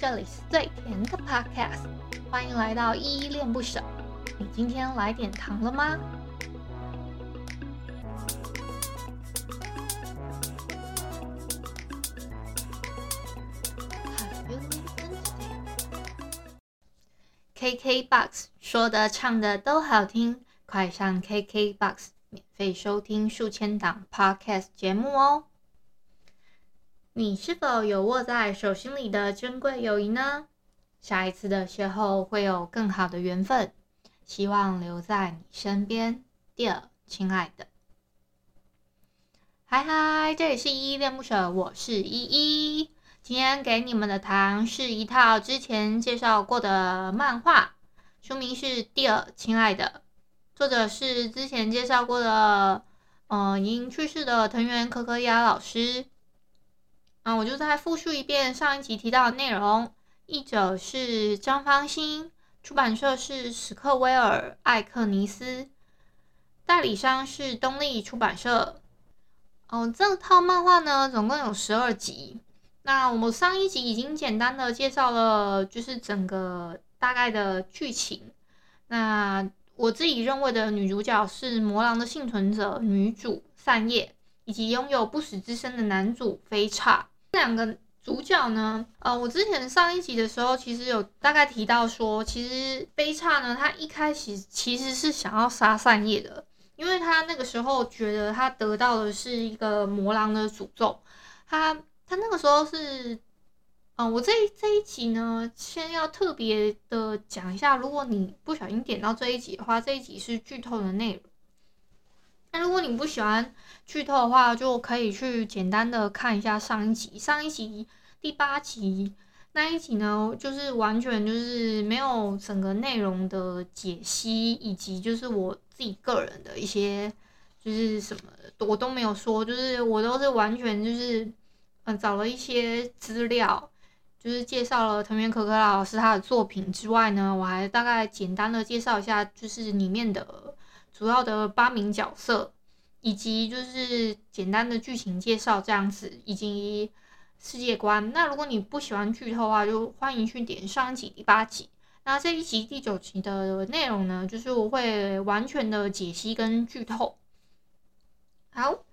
这里是最甜的 Podcast，欢迎来到依依恋不舍。你今天来点糖了吗？KKBOX 说的唱的都好听，快上 KKBOX 免费收听数千档 Podcast 节目哦。你是否有握在手心里的珍贵友谊呢？下一次的邂逅会有更好的缘分，希望留在你身边，Dear，亲爱的。嗨嗨，这里是依依恋不舍，我是依依。今天给你们的糖是一套之前介绍过的漫画，书名是《Dear，亲爱的》，作者是之前介绍过的，嗯、已经去世的藤原可可亚老师。啊，我就再复述一遍上一集提到的内容。译者是张方新，出版社是史克威尔艾克尼斯，代理商是东立出版社。哦，这套漫画呢，总共有十二集。那我们上一集已经简单的介绍了，就是整个大概的剧情。那我自己认为的女主角是魔狼的幸存者女主散叶，以及拥有不死之身的男主飞岔。这两个主角呢，呃，我之前上一集的时候，其实有大概提到说，其实飞岔呢，他一开始其实是想要杀善叶的，因为他那个时候觉得他得到的是一个魔狼的诅咒。他他那个时候是，嗯、我这这一集呢，先要特别的讲一下，如果你不小心点到这一集的话，这一集是剧透的内容。那如果你不喜欢剧透的话，就可以去简单的看一下上一集。上一集第八集那一集呢，就是完全就是没有整个内容的解析，以及就是我自己个人的一些就是什么，我都没有说，就是我都是完全就是嗯找了一些资料，就是介绍了藤原可可老师他的作品之外呢，我还大概简单的介绍一下，就是里面的。主要的八名角色，以及就是简单的剧情介绍这样子，以及世界观。那如果你不喜欢剧透的话，就欢迎去点上一集第八集。那这一集第九集的内容呢，就是我会完全的解析跟剧透。好，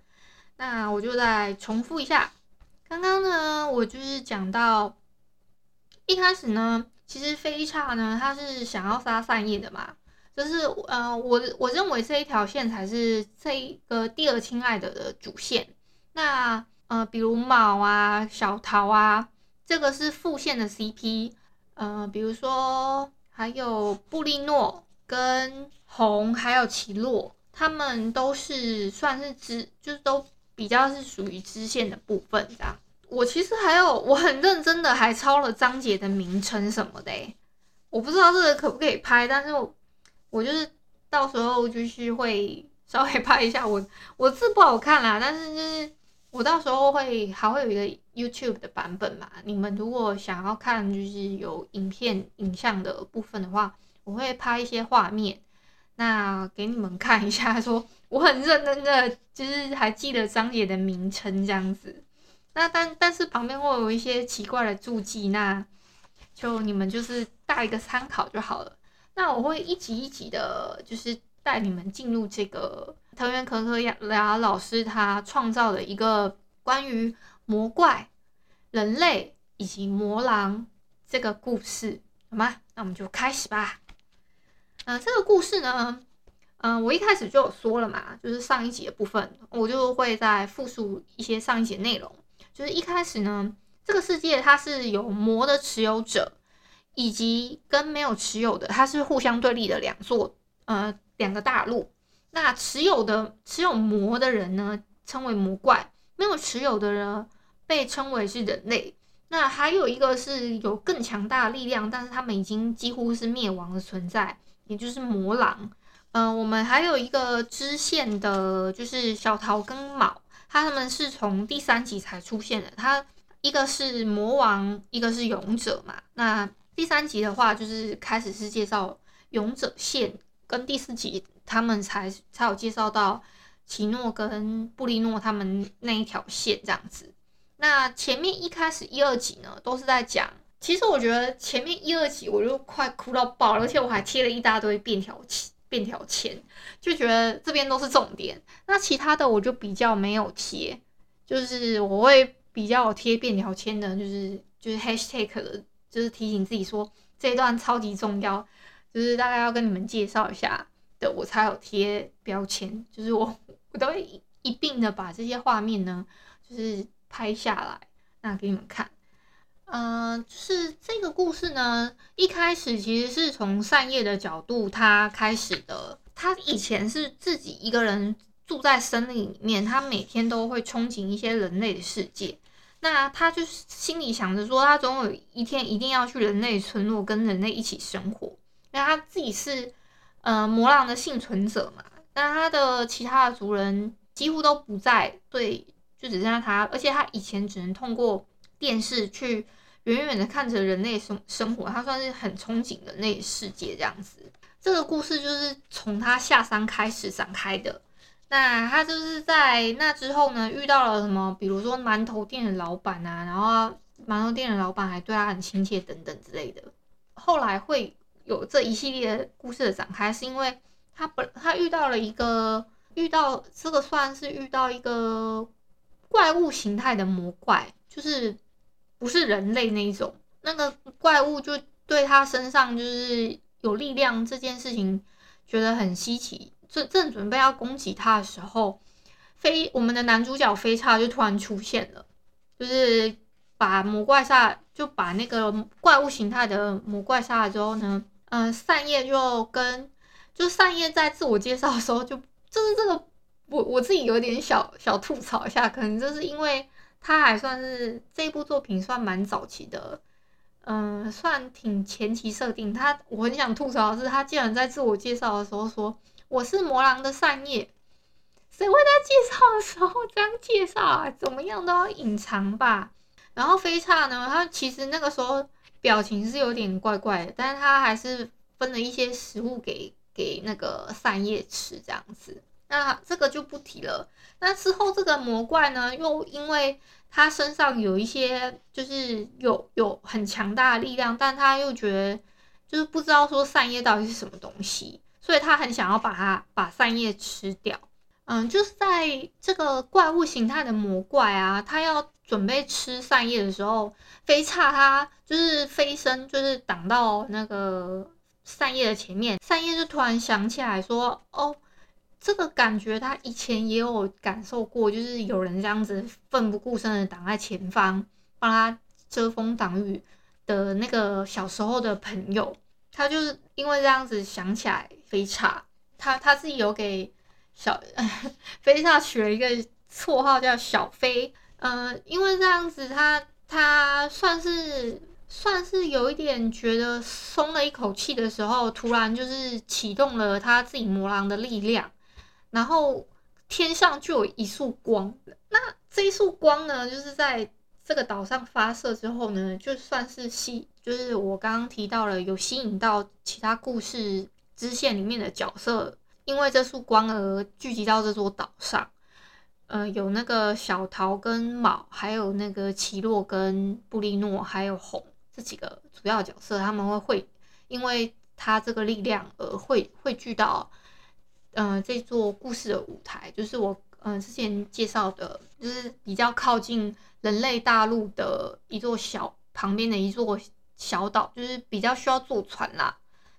那我就再重复一下，刚刚呢，我就是讲到一开始呢，其实飞叉呢，他是想要杀散叶的嘛。就是呃，我我认为这一条线才是这一个第二亲爱的的主线。那呃，比如卯啊、小桃啊，这个是副线的 CP。呃，比如说还有布利诺跟红，还有奇洛，他们都是算是支，就是都比较是属于支线的部分这样。我其实还有我很认真的还抄了章节的名称什么的，我不知道这个可不可以拍，但是我。我就是到时候就是会稍微拍一下我我字不好看啦，但是就是我到时候会还会有一个 YouTube 的版本嘛。你们如果想要看就是有影片影像的部分的话，我会拍一些画面，那给你们看一下，说我很认真的，就是还记得章节的名称这样子。那但但是旁边会有一些奇怪的注记，那就你们就是带一个参考就好了。那我会一集一集的，就是带你们进入这个藤原可可雅老师他创造的一个关于魔怪、人类以及魔狼这个故事，好吗？那我们就开始吧。嗯、这个故事呢，嗯、我一开始就有说了嘛，就是上一集的部分，我就会再复述一些上一集的内容。就是一开始呢，这个世界它是有魔的持有者。以及跟没有持有的，它是互相对立的两座，呃，两个大陆。那持有的持有魔的人呢，称为魔怪；没有持有的人被称为是人类。那还有一个是有更强大的力量，但是他们已经几乎是灭亡的存在，也就是魔狼。嗯、呃，我们还有一个支线的，就是小桃跟卯，他们是从第三集才出现的。他一个是魔王，一个是勇者嘛。那第三集的话，就是开始是介绍勇者线，跟第四集他们才才有介绍到奇诺跟布利诺他们那一条线这样子。那前面一开始一二集呢，都是在讲其实我觉得前面一二集我就快哭到爆了，而且我还贴了一大堆便条签，便条签就觉得这边都是重点。那其他的我就比较没有贴，就是我会比较贴便条签的，就是就是 hashtag 的，就是提醒自己说这一段超级重要，就是大概要跟你们介绍一下的，我才有贴标签。就是我我都会一并的把这些画面呢，就是拍下来，那给你们看。嗯、呃，就是这个故事呢，一开始其实是从善业的角度他开始的。他以前是自己一个人住在森林里面，他每天都会憧憬一些人类的世界。那他就是心里想着说，他总有一天一定要去人类村落跟人类一起生活。那他自己是呃魔狼的幸存者嘛，那他的其他的族人几乎都不在，所以就只剩下他。而且他以前只能通过电视去。远远的看着人类生生活，他算是很憧憬的那世界这样子。这个故事就是从他下山开始展开的。那他就是在那之后呢，遇到了什么？比如说馒头店的老板啊，然后馒头店的老板还对他很亲切等等之类的。后来会有这一系列故事的展开，是因为他本他遇到了一个遇到这个算是遇到一个怪物形态的魔怪，就是。不是人类那一种，那个怪物就对他身上就是有力量这件事情觉得很稀奇，正正准备要攻击他的时候，飞我们的男主角飞叉就突然出现了，就是把魔怪杀，就把那个怪物形态的魔怪杀了之后呢，嗯、善叶就跟就善叶在自我介绍的时候就就是这个我我自己有点小小吐槽一下，可能就是因为。他还算是这部作品算蛮早期的，嗯、算挺前期设定。他我很想吐槽的是，他竟然在自我介绍的时候说我是魔狼的善叶，谁会在介绍的时候这样介绍啊？怎么样都要隐藏吧。然后飞叉呢，他其实那个时候表情是有点怪怪的，但是他还是分了一些食物给给那个善叶吃，这样子。那这个就不提了。那之后这个魔怪呢，又因为他身上有一些，就是有有很强大的力量，但他又觉得就是不知道说善叶到底是什么东西，所以他很想要把它把扇叶吃掉。嗯，就是在这个怪物形态的魔怪啊，他要准备吃扇叶的时候，飞叉他就是飞身，就是挡到那个扇叶的前面，扇叶就突然想起来说：“哦。”这个感觉他以前也有感受过，就是有人这样子奋不顾身的挡在前方，帮他遮风挡雨的那个小时候的朋友，他就是因为这样子想起来飞叉，他他自己有给小 飞叉取了一个绰号叫小飞，嗯、呃，因为这样子他他算是算是有一点觉得松了一口气的时候，突然就是启动了他自己魔狼的力量。然后天上就有一束光，那这一束光呢，就是在这个岛上发射之后呢，就算是吸，就是我刚刚提到了有吸引到其他故事支线里面的角色，因为这束光而聚集到这座岛上。呃，有那个小桃跟卯，还有那个奇洛跟布利诺，还有红这几个主要角色，他们会会因为他这个力量而汇汇聚到。嗯、这座故事的舞台就是我嗯、之前介绍的，就是比较靠近人类大陆的一座小旁边的一座小岛，就是比较需要坐船啦。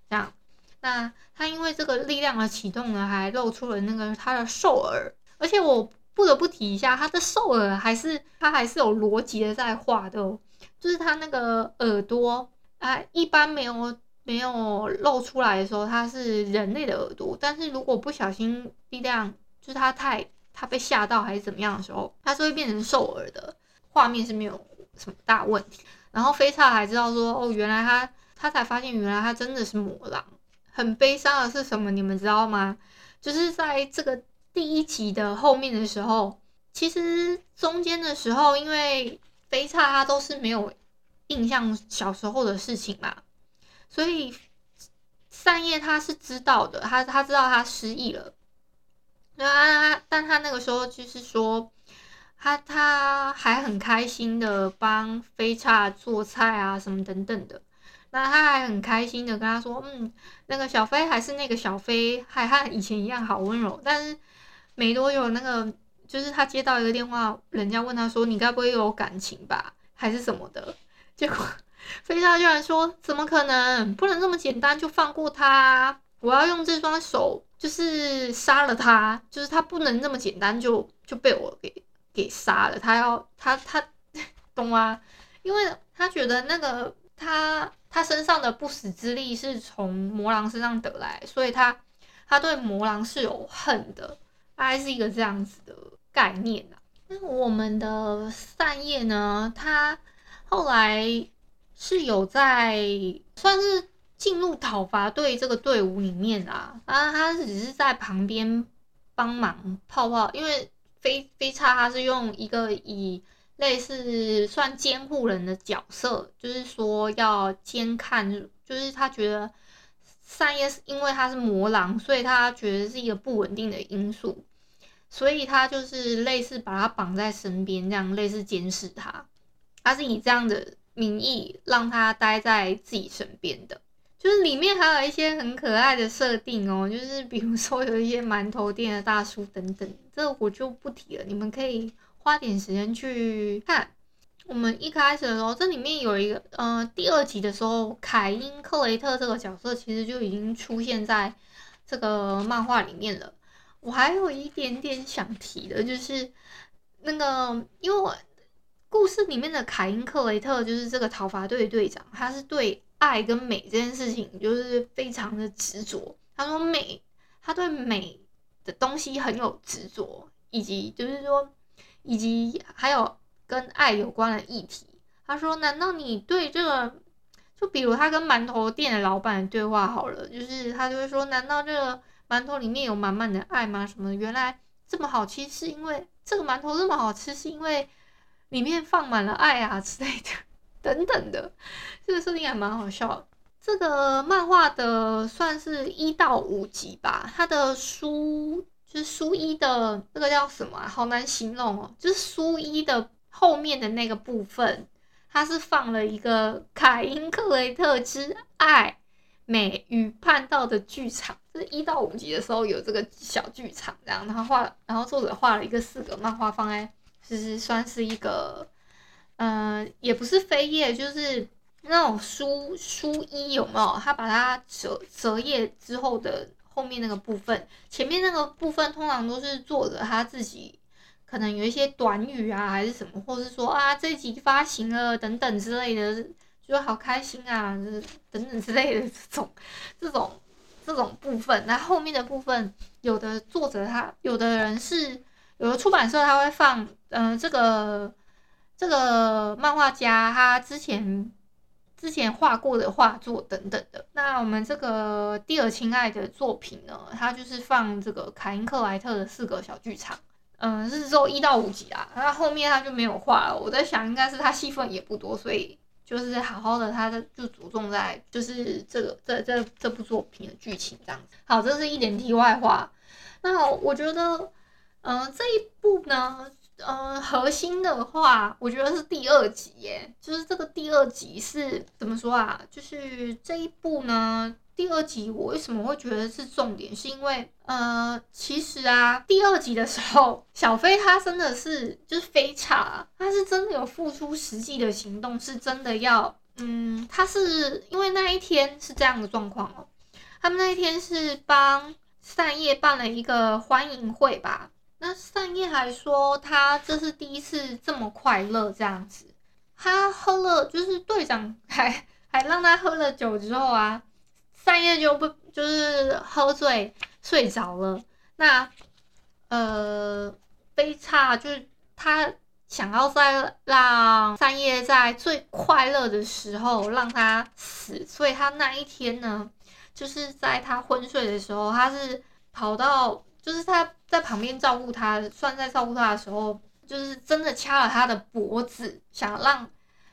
这样，那他因为这个力量的启动呢，还露出了那个他的兽耳，而且我不得不提一下，他的兽耳还是他还是有逻辑的在画的，哦就是他那个耳朵啊，一般没有。没有露出来的时候，它是人类的耳朵，但是如果不小心力量就是他太他被吓到还是怎么样的时候，他是会变成兽耳的，画面是没有什么大问题。然后飞叉还知道说，哦，原来他他才发现原来他真的是魔狼。很悲伤的是什么？你们知道吗？就是在这个第一集的后面的时候，其实中间的时候，因为飞叉他都是没有印象小时候的事情嘛。所以善叶他是知道的，他他知道他失忆了，对啊，但他那个时候就是说，他他还很开心的帮飞叉做菜啊，什么等等的。那他还很开心的跟他说，嗯，那个小飞还是那个小飞，还和以前一样好温柔。但是没多久，那个就是他接到一个电话，人家问他说，你该不会有感情吧，还是什么的？结果飞叉居然说，怎么可能？不能这么简单就放过他，我要用这双手就是杀了他，就是他不能这么简单就就被我给。给杀了他要，他他 懂吗？因为他觉得那个他他身上的不死之力是从魔狼身上得来，所以他他对魔狼是有恨的，大概是一个这样子的概念啊。那我们的散叶呢？他后来是有在算是进入讨伐队这个队伍里面啊，啊，他只是在旁边帮忙泡泡，因为。飞飞叉，他是用一个以类似算监护人的角色，就是说要监看，就是他觉得散叶是因为他是魔狼，所以他觉得是一个不稳定的因素，所以他就是类似把他绑在身边，这样类似监视他，他是以这样的名义让他待在自己身边的。就是里面还有一些很可爱的设定哦，就是比如说有一些馒头店的大叔等等，这我就不提了，你们可以花点时间去看。我们一开始的时候，这里面有一个，呃，第二集的时候，凯因克雷特这个角色其实就已经出现在这个漫画里面了。我还有一点点想提的，就是那个，因为我故事里面的凯因克雷特就是这个讨伐队队长，他是对。爱跟美这件事情就是非常的执着。他说美，他对美的东西很有执着，以及就是说，以及还有跟爱有关的议题。他说：“难道你对这个，就比如他跟馒头店的老板对话好了，就是他就会说，难道这个馒头里面有满满的爱吗？什么原来这么好吃，是因为这个馒头这么好吃，是因为里面放满了爱啊之类的。”等等的，这个设定还蛮好笑的。这个漫画的算是一到五集吧，它的书就是书一的这个叫什么啊？好难形容哦。就是书一的后面的那个部分，它是放了一个凯因克雷特之爱美与叛道的剧场。就是一到五集的时候有这个小剧场，这样，然后画，然后作者画了一个四格漫画放在，就是算是一个。嗯、也不是扉页，就是那种书书衣有没有？他把它折折页之后的后面那个部分，前面那个部分通常都是作者他自己可能有一些短语啊，还是什么，或是说啊这集发行了等等之类的，就好开心啊，就是等等之类的这种这种这种部分。那后面的部分，有的作者他有的人是有的出版社他会放，嗯、呃，这个。这个漫画家他之前之前画过的画作等等的，那我们这个蒂尔亲爱的作品呢，它就是放这个凯因克莱特的四个小剧场，嗯，是只有一到五集啊，那后面他就没有画了。我在想，应该是他戏份也不多，所以就是好好的，他就着重在就是这个这这这部作品的剧情这样子。好，这是一点题外话。那我觉得，嗯，这一部呢。嗯，核心的话，我觉得是第二集耶。就是这个第二集是怎么说啊？就是这一部呢，第二集我为什么会觉得是重点？是因为呃，其实啊，第二集的时候，小飞他真的是就是飞叉，他是真的有付出实际的行动，是真的要嗯，他是因为那一天是这样的状况哦，他们那一天是帮善叶办了一个欢迎会吧。那善叶还说他这是第一次这么快乐这样子，他喝了就是队长还还让他喝了酒之后啊，善叶就不就是喝醉睡着了。那呃悲差就是他想要再让善叶在最快乐的时候让他死，所以他那一天呢，就是在他昏睡的时候，他是跑到。就是他在旁边照顾他，算在照顾他的时候，就是真的掐了他的脖子，想让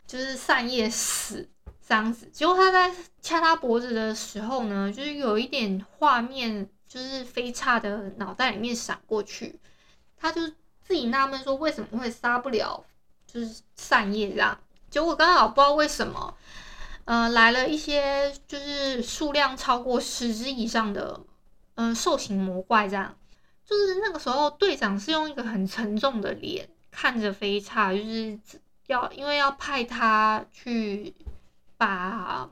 就是散叶死这样子。结果他在掐他脖子的时候呢，就是有一点画面，就是飞叉的脑袋里面闪过去，他就自己纳闷说为什么会杀不了，就是善叶这样。结果刚好不知道为什么，呃，来了一些就是数量超过十只以上的，嗯、兽形魔怪这样。就是那个时候，队长是用一个很沉重的脸看着飞叉，就是要因为要派他去把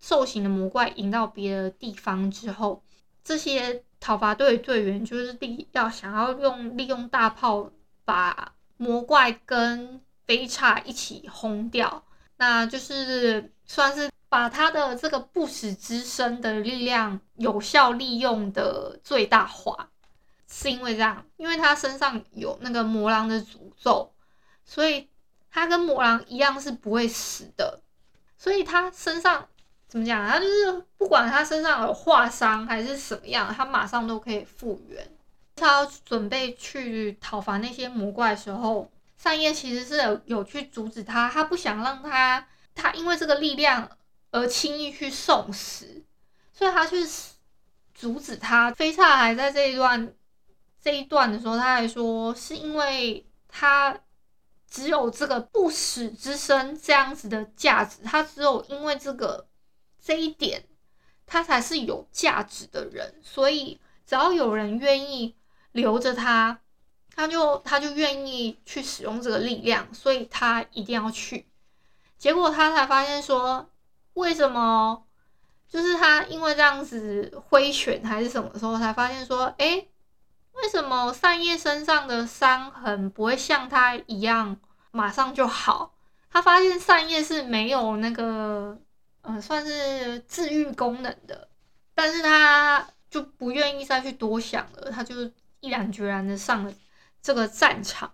兽形的魔怪引到别的地方之后，这些讨伐队队员就是利要想要用利用大炮把魔怪跟飞叉一起轰掉，那就是算是把他的这个不死之身的力量有效利用的最大化。是因为这样，因为他身上有那个魔狼的诅咒，所以他跟魔狼一样是不会死的。所以他身上怎么讲？他就是不管他身上有划伤还是什么样，他马上都可以复原。他要准备去讨伐那些魔怪的时候，善叶其实是有有去阻止他，他不想让他他因为这个力量而轻易去送死，所以他去阻止他。飞叉还在这一段。这一段的时候，他还说是因为他只有这个不死之身这样子的价值，他只有因为这个这一点，他才是有价值的人。所以只要有人愿意留着他，他就他就愿意去使用这个力量，所以他一定要去。结果他才发现说，为什么就是他因为这样子挥拳还是什么时候才发现说，哎。为什么善叶身上的伤痕不会像他一样马上就好？他发现善叶是没有那个，呃，算是治愈功能的，但是他就不愿意再去多想了，他就毅然决然的上了这个战场，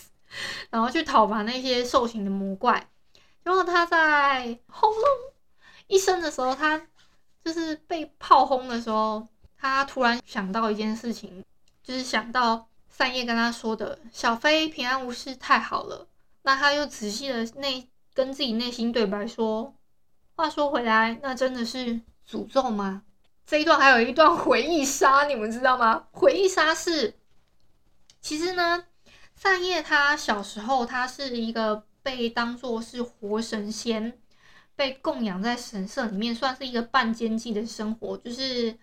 然后去讨伐那些兽形的魔怪。然后他在轰隆一声的时候，他就是被炮轰的时候，他突然想到一件事情。就是想到善叶跟他说的“小飞平安无事，太好了”，那他又仔细的内跟自己内心对白说：“话说回来，那真的是诅咒吗？”这一段还有一段回忆杀，你们知道吗？回忆杀是，其实呢，善叶他小时候他是一个被当做是活神仙，被供养在神社里面，算是一个半奸计的生活，就是，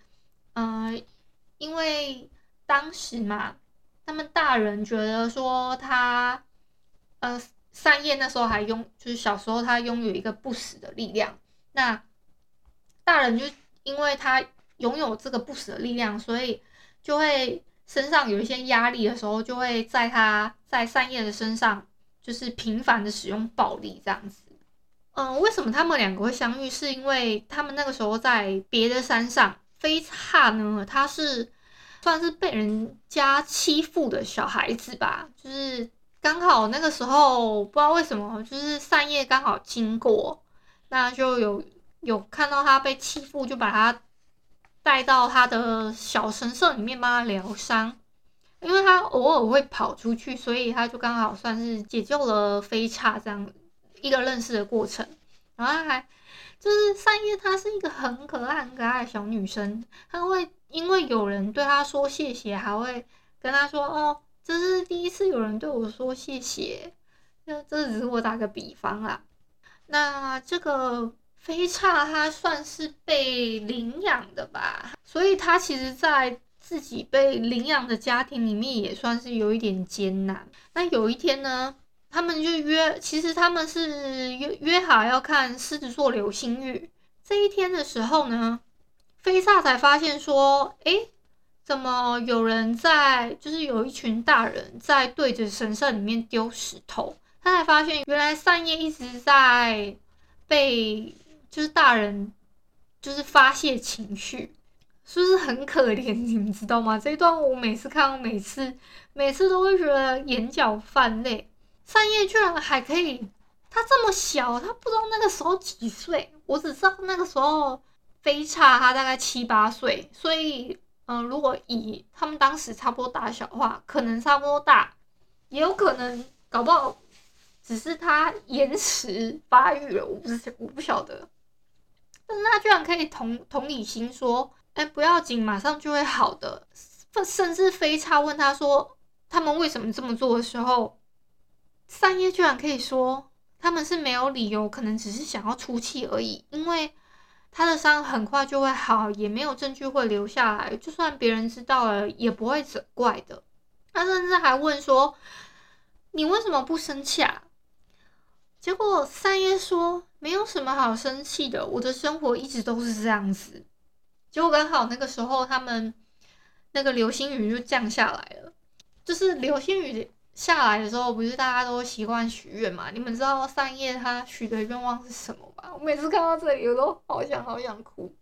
嗯、因为。当时嘛，他们大人觉得说他，呃，善叶那时候还拥，就是小时候他拥有一个不死的力量。那大人就因为他拥有这个不死的力量，所以就会身上有一些压力的时候，就会在他在善叶的身上，就是频繁的使用暴力这样子。嗯，为什么他们两个会相遇？是因为他们那个时候在别的山上，飞叉呢，他是。算是被人家欺负的小孩子吧，就是刚好那个时候不知道为什么，就是善叶刚好经过，那就有有看到他被欺负，就把他带到他的小神社里面帮他疗伤，因为他偶尔会跑出去，所以他就刚好算是解救了飞叉这样一个认识的过程，然后他还就是善叶，她是一个很可爱很可爱的小女生，她会。因为有人对他说谢谢，还会跟他说：“哦，这是第一次有人对我说谢谢。”那这只是我打个比方啦。那这个飞碴他算是被领养的吧，所以他其实，在自己被领养的家庭里面，也算是有一点艰难。那有一天呢，他们就约，其实他们是约约好要看狮子座流星雨。这一天的时候呢。飞萨才发现说，诶，怎么有人在？就是有一群大人在对着神社里面丢石头。他才发现，原来善叶一直在被就是大人就是发泄情绪，是不是很可怜？你们知道吗？这一段我每次看，我每次每次都会觉得眼角泛泪。善叶居然还可以，他这么小，他不知道那个时候几岁，我只知道那个时候。飞差他大概七八岁，所以，嗯、如果以他们当时差不多大小的话，可能差不多大，也有可能搞不好只是他延迟发育了，我不是我不晓得。但是他居然可以同同理心说，哎、不要紧，马上就会好的。甚至飞差问他说，他们为什么这么做的时候，三叶居然可以说他们是没有理由，可能只是想要出气而已，因为他的伤很快就会好，也没有证据会留下来，就算别人知道了也不会责怪的。他甚至还问说：“你为什么不生气啊？”结果三爷说：“没有什么好生气的，我的生活一直都是这样子。”结果刚好那个时候，他们那个流星雨就降下来了。就是流星雨下来的时候，不是大家都习惯许愿嘛？你们知道三叶他许的愿望是什么吗？我每次看到这里，我都好想好想哭。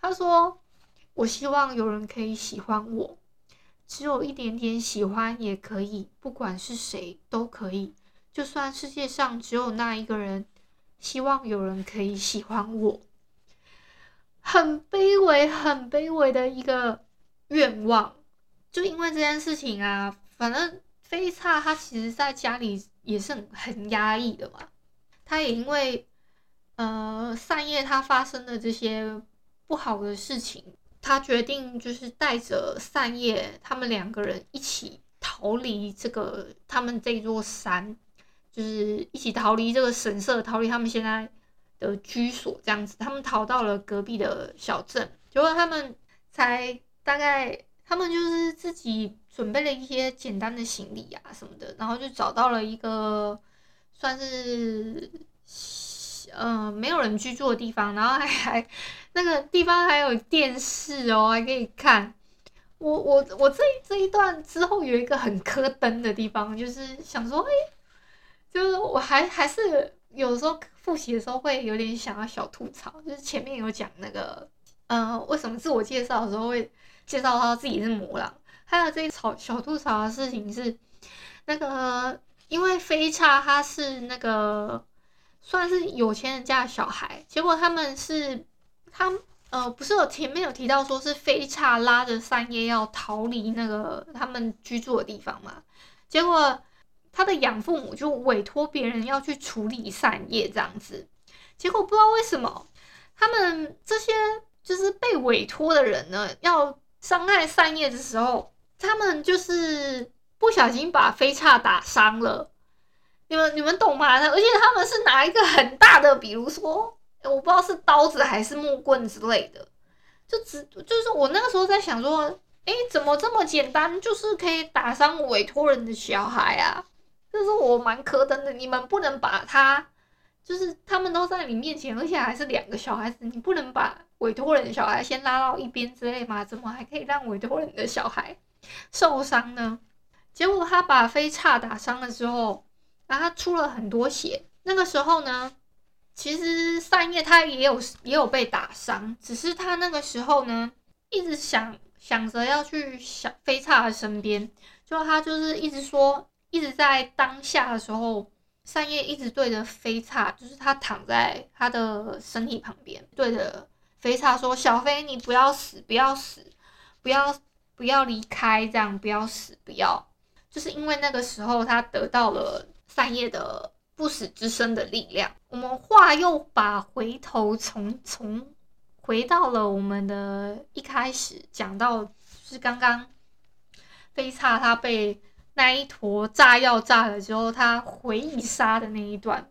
他说：“我希望有人可以喜欢我，只有一点点喜欢也可以，不管是谁都可以。”就算世界上只有那一个人，希望有人可以喜欢我，很卑微、很卑微的一个愿望。就因为这件事情啊，反正飞叉他其实在家里也是很压抑的嘛。他也因为呃善叶他发生的这些不好的事情，他决定就是带着善叶他们两个人一起逃离这个他们这座山。就是一起逃离这个神社，逃离他们现在的居所，这样子，他们逃到了隔壁的小镇。结果他们才大概，他们就是自己准备了一些简单的行李啊什么的，然后就找到了一个算是、呃、没有人居住的地方，然后还还那个地方还有电视哦，还可以看。我我我这这一段之后有一个很磕灯的地方，就是想说，哎。就是我还还是有时候复习的时候会有点想要小吐槽，就是前面有讲那个，嗯、呃，为什么自我介绍的时候会介绍他自己是魔狼，还有这一吵小吐槽的事情是，那个因为飞叉他是那个算是有钱人家的小孩，结果他们是他呃不是有前面有提到说是飞叉拉着三叶要逃离那个他们居住的地方嘛，结果。他的养父母就委托别人要去处理三叶这样子，结果不知道为什么，他们这些就是被委托的人呢，要伤害三叶的时候，他们就是不小心把飞叉打伤了。你们你们懂吗？而且他们是拿一个很大的，比如说我不知道是刀子还是木棍之类的，就只就是我那个时候在想说，诶，怎么这么简单，就是可以打伤委托人的小孩啊？就是我蛮磕绷的，你们不能把他，就是他们都在你面前，而且还是两个小孩子，你不能把委托人的小孩先拉到一边之类吗？怎么还可以让委托人的小孩受伤呢？结果他把飞叉打伤了之后，然后他出了很多血。那个时候呢，其实三叶他也有也有被打伤，只是他那个时候呢，一直想想着要去小飞叉的身边，就他就是一直说。一直在当下的时候，三叶一直对着飞叉，就是他躺在他的身体旁边，对着飞叉说：“小飞，你不要死，不要死，不要不要离开，这样不要死，不要。”就是因为那个时候他得到了三叶的不死之身的力量。我们话又把回头从从回到了我们的一开始讲到，就是刚刚飞叉他被。那一坨炸药炸了之后，他回忆杀的那一段，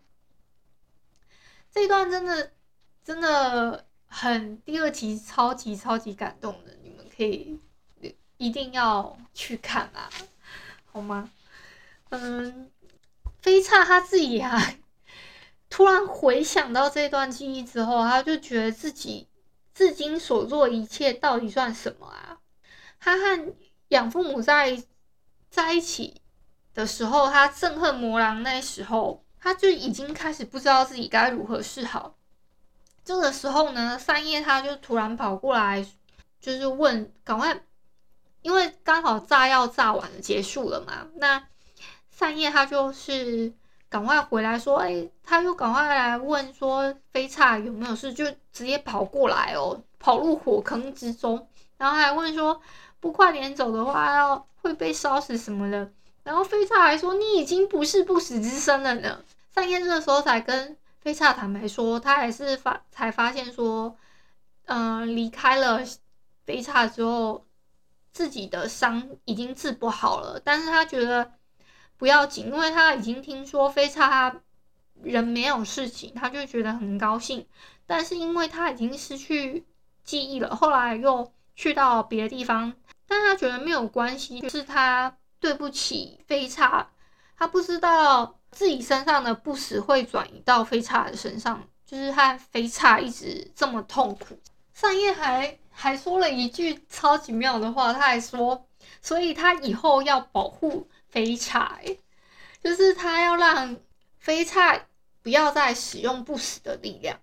这一段真的真的很第二集超级超级感动的，你们可以一定要去看啊，好吗？嗯，飞叉他自己啊，突然回想到这段记忆之后，他就觉得自己至今所做一切到底算什么啊？他和养父母在。在一起的时候，他憎恨魔狼。那时候，他就已经开始不知道自己该如何是好。这个时候呢，三叶他就突然跑过来，就是问：“赶快，因为刚好炸药炸完了，结束了嘛。”那三叶他就是赶快回来说：“哎、他就赶快来问说，飞叉有没有事？”就直接跑过来哦，跑入火坑之中，然后还问说：“不快点走的话，要。”会被烧死什么的，然后飞叉还说，你已经不是不死之身了呢。三叶这个时候才跟飞叉坦白说，他还是发才发现说，嗯、离开了飞叉之后，自己的伤已经治不好了，但是他觉得不要紧，因为他已经听说飞叉人没有事情，他就觉得很高兴。但是因为他已经失去记忆了，后来又去到别的地方，但他觉得没有关系，就是他对不起飞叉，他不知道自己身上的不死会转移到飞叉的身上，就是他飞叉一直这么痛苦。善夜还还说了一句超级妙的话，他还说，所以他以后要保护飞叉，就是他要让飞叉不要再使用不死的力量。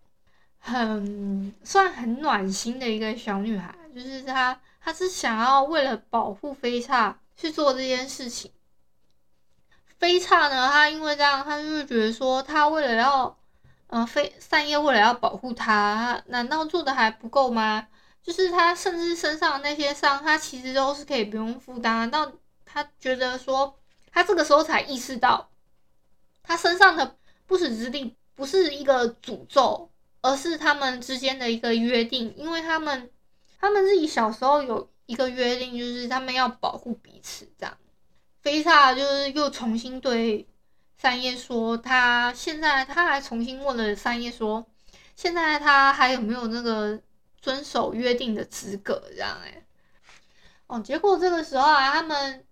很算很暖心的一个小女孩，就是她，他是想要为了保护飞叉去做这件事情。飞叉呢，他因为这样，他就觉得说，他为了要，嗯、呃，飞善叶为了要保护他，难道做的还不够吗？就是他甚至身上那些伤，他其实都是可以不用负担。难道她觉得说，他这个时候才意识到，他身上的不死之力不是一个诅咒。而是他们之间的一个约定，因为他们他们自己小时候有一个约定，就是他们要保护彼此。这样，飞萨就是又重新对三叶说，他现在他还重新问了三叶说，现在他还有没有那个遵守约定的资格？这样哎，哦，结果这个时候啊，他们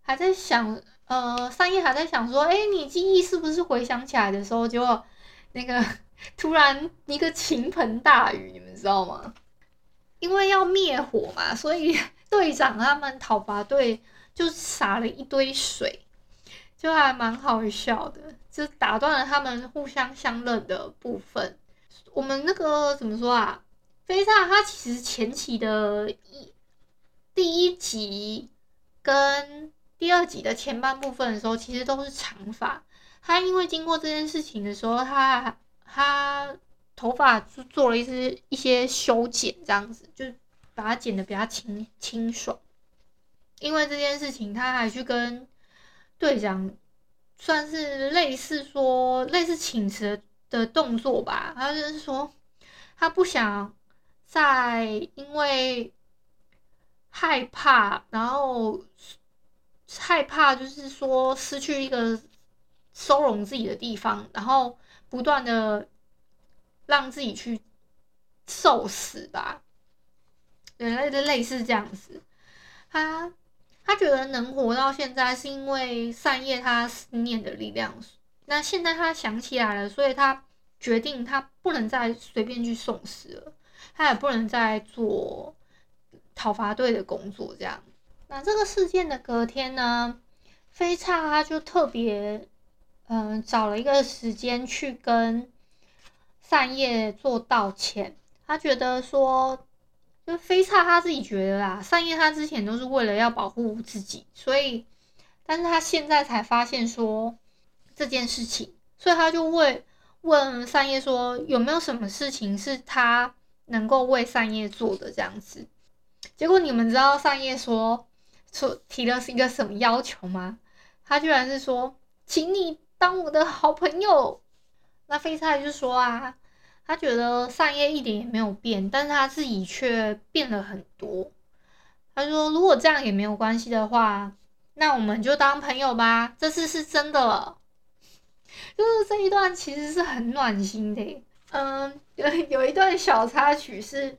还在想，呃，三叶还在想说，哎，你记忆是不是回想起来的时候，结果那个。突然一个倾盆大雨，你们知道吗？因为要灭火嘛，所以 队长他们讨伐队就洒了一堆水，就还蛮好笑的，就打断了他们互相相认的部分。我们那个怎么说啊？飞叉他其实前期的一第一集跟第二集的前半部分的时候，其实都是长发。他因为经过这件事情的时候，他。他头发就做了一些一些修剪，这样子就把它剪得比较清清爽。因为这件事情，他还去跟队长算是类似说类似请辞的动作吧。他就是说，他不想再因为害怕，然后害怕就是说失去一个收容自己的地方，然后。不断的让自己去受死吧，人类的类似这样子。他他觉得能活到现在是因为善业他思念的力量。那现在他想起来了，所以他决定他不能再随便去送死了，他也不能再做讨伐队的工作。这样，那这个事件的隔天呢，飞叉他就特别。嗯，找了一个时间去跟善叶做道歉。他觉得说，就飞叉他自己觉得啦，善叶他之前都是为了要保护自己，所以，但是他现在才发现说这件事情，所以他就问问善叶说，有没有什么事情是他能够为善叶做的这样子。结果你们知道善叶说说提的是一个什么要求吗？他居然是说，请你。当我的好朋友，那飞菜就说啊，他觉得善叶一点也没有变，但是他自己却变了很多。他说，如果这样也没有关系的话，那我们就当朋友吧。这次是真的了，就是这一段其实是很暖心的。嗯，有有一段小插曲是，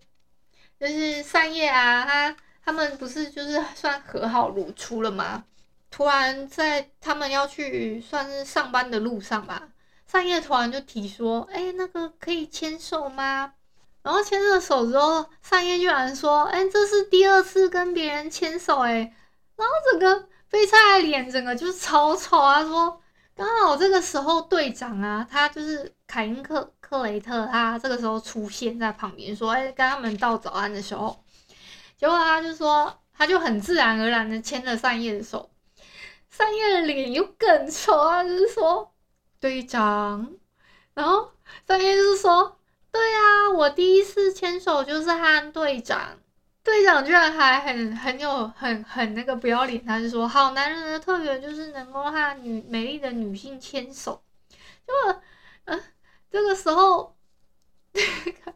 就是善叶啊，他他们不是就是算和好如初了吗？突然在他们要去算是上班的路上吧，善叶突然就提说：“哎、那个可以牵手吗？”然后牵着手之后，善叶居然说：“哎、这是第二次跟别人牵手。”哎，然后整个飞叉的脸整个就是超丑啊！说刚好这个时候队长啊，他就是凯因克克雷特，他这个时候出现在旁边说：“哎、跟他们道早安的时候，结果他就说，他就很自然而然的牵着善叶的手。”善叶的脸又更丑啊！就是说，队长，然后善叶就是说，对、啊，我第一次牵手就是和队长，队长居然还很很有很很那个不要脸，他就说，好男人的特权就是能够和女美丽的女性牵手，就呃这个时候，那个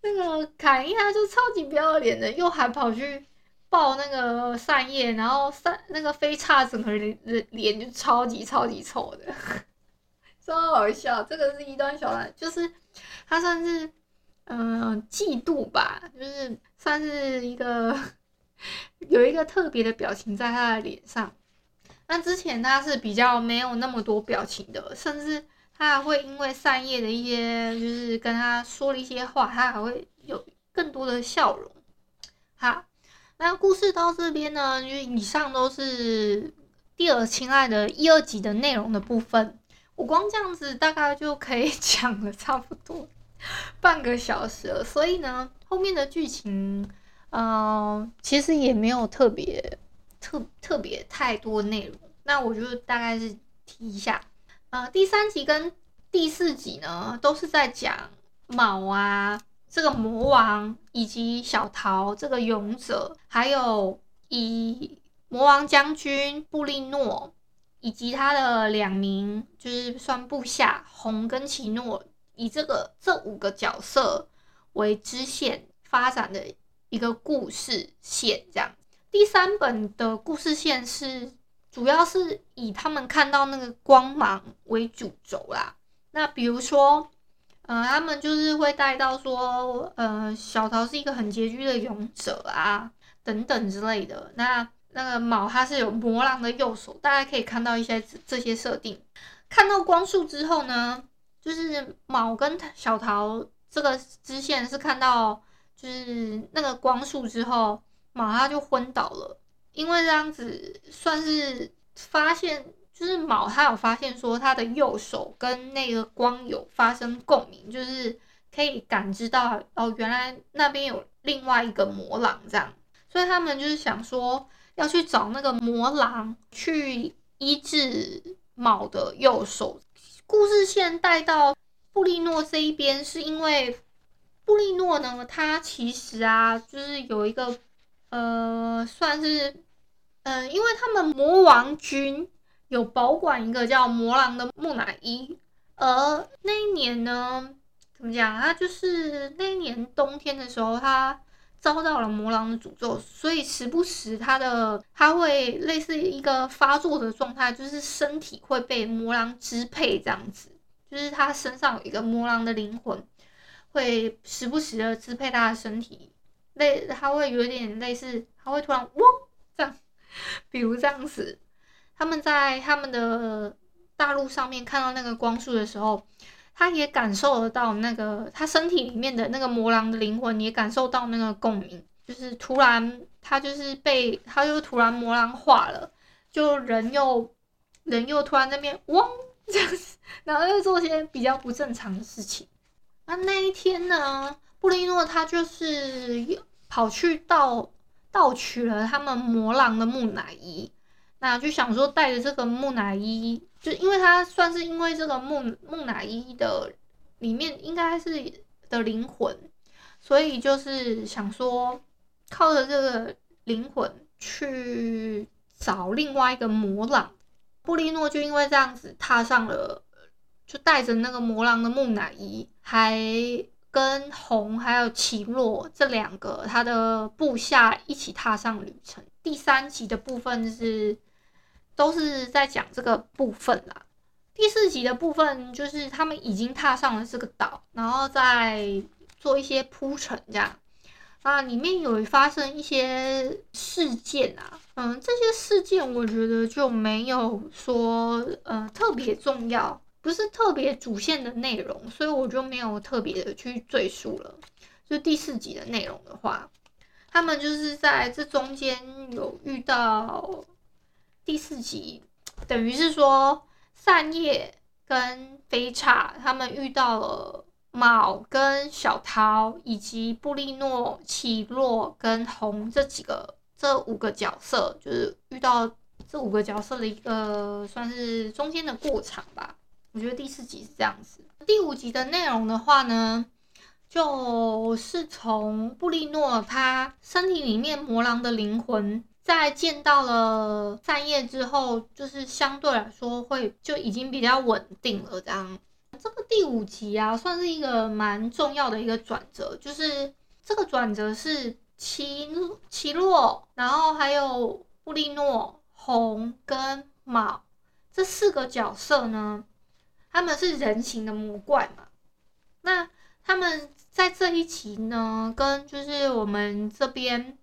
那个凯因他就超级不要脸的，又还跑去抱那个扇叶，然后扇那个飞叉整个人脸就超级超级丑的，超好笑。这个是一段小段，就是他算是嗯、嫉妒吧，就是算是一个有一个特别的表情在他的脸上。那之前他是比较没有那么多表情的，甚至他还会因为善叶的一些就是跟他说了一些话，他还会有更多的笑容。好。那故事到这边呢，就以上都是第二亲爱的一二集的内容的部分。我光这样子大概就可以 讲了差不多半个小时了，所以呢，后面的剧情，嗯、呃，其实也没有特别特特别太多内容。那我就大概是提一下，呃，第三集跟第四集呢，都是在讲卯啊。这个魔王以及小桃这个勇者，还有以魔王将军布利诺以及他的两名就是算部下红跟奇诺，以这个这五个角色为支线发展的一个故事线。这样，第三本的故事线是主要是以他们看到那个光芒为主轴啦。那比如说。呃，他们就是会带到说，呃，小桃是一个很拮据的勇者啊，等等之类的。那那个卯他是有魔狼的右手，大家可以看到一些这些设定。看到光束之后呢，就是卯跟小桃这个支线是看到就是那个光束之后，卯他就昏倒了，因为这样子算是发现。就是卯，他有发现说他的右手跟那个光有发生共鸣，就是可以感知到哦，原来那边有另外一个魔狼这样，所以他们就是想说要去找那个魔狼去医治卯的右手。故事线带到布利诺这一边，是因为布利诺呢，他其实啊，就是有一个呃，算是嗯、因为他们魔王军。有保管一个叫魔狼的木乃伊，而那一年呢，怎么讲？他就是那一年冬天的时候，他遭到了魔狼的诅咒，所以时不时他的他会类似一个发作的状态，就是身体会被魔狼支配这样子，就是他身上有一个魔狼的灵魂，会时不时的支配他的身体，类他会有点类似，他会突然嗡这样，比如这样子。他们在他们的大陆上面看到那个光束的时候，他也感受得到那个他身体里面的那个魔狼的灵魂也感受到那个共鸣，就是突然他就是被他就突然魔狼化了，就人又人又突然那边嗡这样子，然后又做些比较不正常的事情。那那一天呢，布利诺他就是又跑去盗盗取了他们魔狼的木乃伊。那就想说带着这个木乃伊，就因为他算是因为这个木木乃伊的里面应该是的灵魂，所以就是想说靠着这个灵魂去找另外一个魔狼。布利诺就因为这样子踏上了，就带着那个魔狼的木乃伊，还跟红还有奇洛这两个他的部下一起踏上旅程。第三集的部分是。都是在讲这个部分啦。第四集的部分就是他们已经踏上了这个岛，然后再做一些铺陈，这样啊，里面有发生一些事件啊，嗯，这些事件我觉得就没有说呃特别重要，不是特别主线的内容，所以我就没有特别的去赘述了。就第四集的内容的话，他们就是在这中间有遇到。第四集等于是说，扇叶跟飞叉他们遇到了卯跟小桃以及布利诺、奇洛跟红这几个这五个角色，就是遇到这五个角色的一个算是中间的过场吧。我觉得第四集是这样子。第五集的内容的话呢，就是从布利诺他身体里面魔狼的灵魂。在见到了扇叶之后，就是相对来说会就已经比较稳定了。这样，这个第五集啊，算是一个蛮重要的一个转折。就是这个转折是奇奇洛，然后还有布利诺、红跟卯这四个角色呢，他们是人形的魔怪嘛？那他们在这一集呢，跟就是我们这边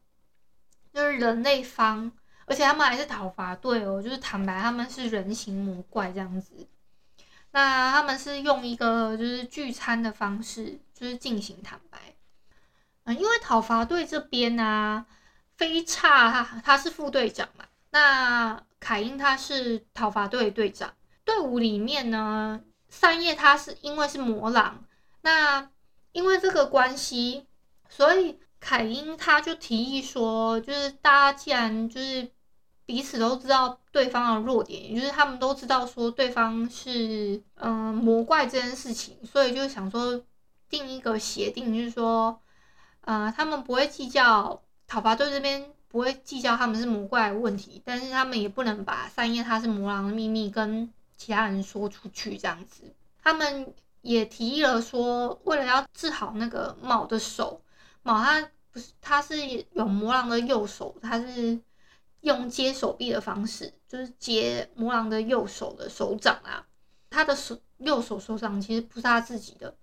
就是人类方，而且他们还是讨伐队哦，就是坦白他们是人形魔怪这样子。那他们是用一个就是聚餐的方式，就是进行坦白。嗯，因为讨伐队这边呢、啊，飞叉他他是副队长嘛，那凯因他是讨伐队队长。队伍里面呢，三叶他是因为是魔狼，那因为这个关系，所以凯因他就提议说，就是大家既然就是。彼此都知道对方的弱点，也就是他们都知道说对方是嗯、呃、魔怪这件事情，所以就想说定一个协定，就是说，呃，他们不会计较讨伐队这边不会计较他们是魔怪的问题，但是他们也不能把三叶他是魔狼的秘密跟其他人说出去这样子。他们也提议了说，为了要治好那个卯的手，卯他不是他是有魔狼的右手，他是。用接手臂的方式，就是接魔狼的右手的手掌啊。他的手右手手掌其实不是他自己的，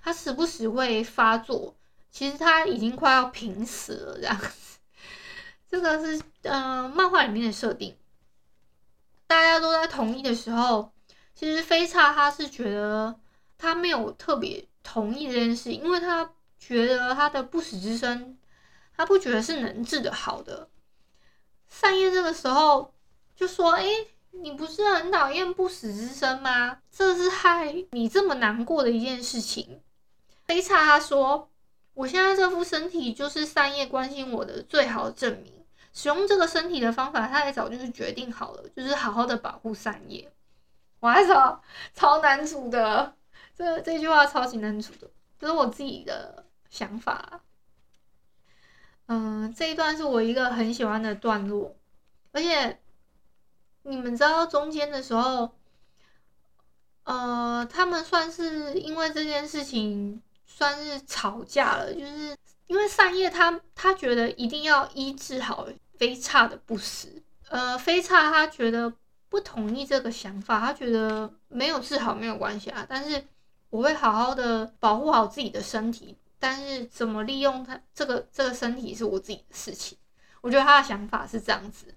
他时不时会发作。其实他已经快要濒死了这样子。这个是嗯、呃，漫画里面的设定。大家都在同意的时候，其实飞刹他是觉得他没有特别同意这件事，因为他觉得他的不死之身，他不觉得是能治得好的。善叶这个时候就说：“哎，你不是很讨厌不死之身吗？这是害你这么难过的一件事情。”飞刹他说：“我现在这副身体就是善叶关心我的最好证明。使用这个身体的方法，他也早就是决定好了，就是好好的保护善叶。”我还超超男主的，这这句话超级男主的，这是我自己的想法。嗯，这一段是我一个很喜欢的段落，而且你们知道中间的时候，呃，他们算是因为这件事情算是吵架了，就是因为善叶他他觉得一定要医治好飞差的不死，呃，飞差他觉得不同意这个想法，他觉得没有治好没有关系啊，但是我会好好的保护好自己的身体。但是怎么利用他这个这个身体是我自己的事情，我觉得他的想法是这样子，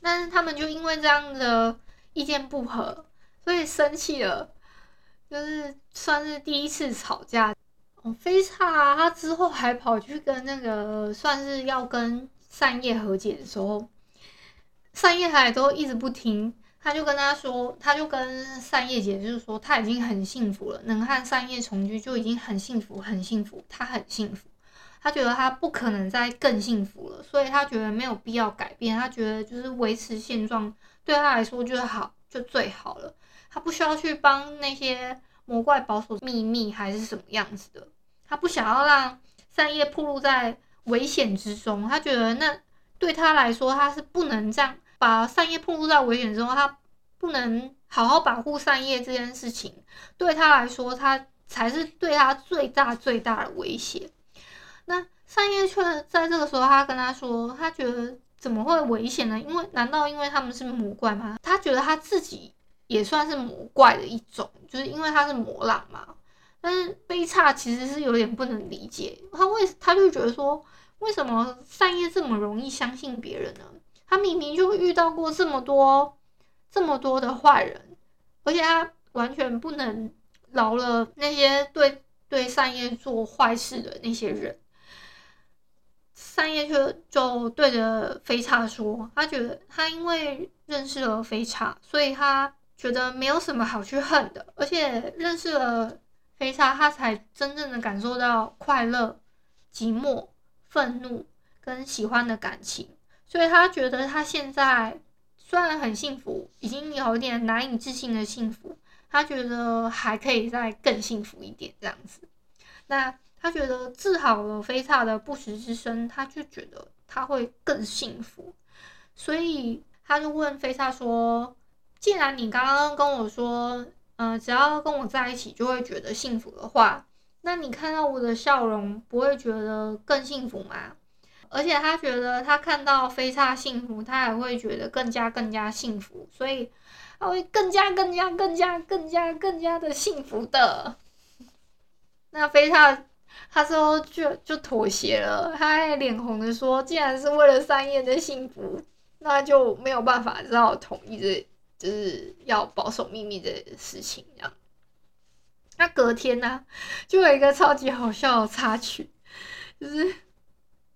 但是他们就因为这样的意见不合，所以生气了，就是算是第一次吵架。哦，飞刹啊，他之后还跑去跟那个算是要跟善叶和解的时候，善叶还都一直不听。他就跟他说，他就跟善叶姐就是说，他已经很幸福了，能和善叶重聚就已经很幸福，很幸福，他很幸福。他觉得他不可能再更幸福了，所以他觉得没有必要改变。他觉得就是维持现状对他来说就好，就最好了。他不需要去帮那些魔怪保守秘密还是什么样子的。他不想要让善叶暴露在危险之中。他觉得那对他来说，他是不能这样。把善叶暴露在危险之后，他不能好好保护善叶这件事情，对他来说，他才是对他最大最大的威胁。那善叶却在这个时候，他跟他说，他觉得怎么会危险呢？因为难道因为他们是魔怪吗？他觉得他自己也算是魔怪的一种，就是因为他是魔狼嘛。但是悲差其实是有点不能理解，他为他就觉得说，为什么善叶这么容易相信别人呢？他明明就遇到过这么多、这么多的坏人，而且他完全不能饶了那些对对善叶做坏事的那些人。善叶却就对着飞叉说：“他觉得他因为认识了飞叉，所以他觉得没有什么好去恨的，而且认识了飞叉，他才真正的感受到快乐、寂寞、愤怒跟喜欢的感情。”所以他觉得他现在虽然很幸福，已经有点难以置信的幸福，他觉得还可以再更幸福一点这样子。那他觉得治好了飞刹的不死之身，他就觉得他会更幸福。所以他就问飞刹说：“既然你刚刚跟我说，嗯、只要跟我在一起就会觉得幸福的话，那你看到我的笑容，不会觉得更幸福吗？而且他觉得他看到飞叉幸福，他还会觉得更加更加幸福，所以他会更加更加更加更加更加的幸福的。那飞叉他说就就妥协了，他还脸红的说，既然是为了三叶的幸福，那就没有办法，只好同意这就是要保守秘密的事情这样。那隔天呢、就有一个超级好笑的插曲，就是。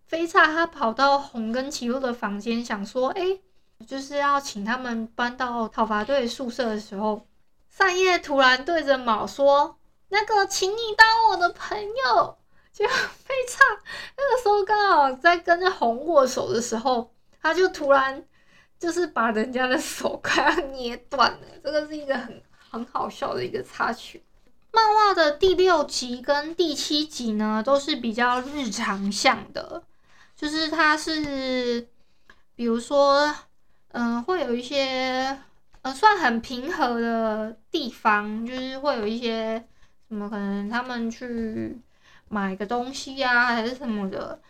飞叉他跑到红跟奇洛的房间，想说：“哎、就是要请他们搬到讨伐队宿舍的时候，三叶突然对着卯说：‘那个，请你当我的朋友。’就飞叉那个时候刚好在跟红握手的时候，他就突然就是把人家的手快要捏断了。这个是一个很很好笑的一个插曲。漫画的第六集跟第七集呢，都是比较日常向的。”就是它是，比如说，嗯、呃，会有一些，呃，算很平和的地方，就是会有一些什么，可能他们去买个东西、啊，还是什么的。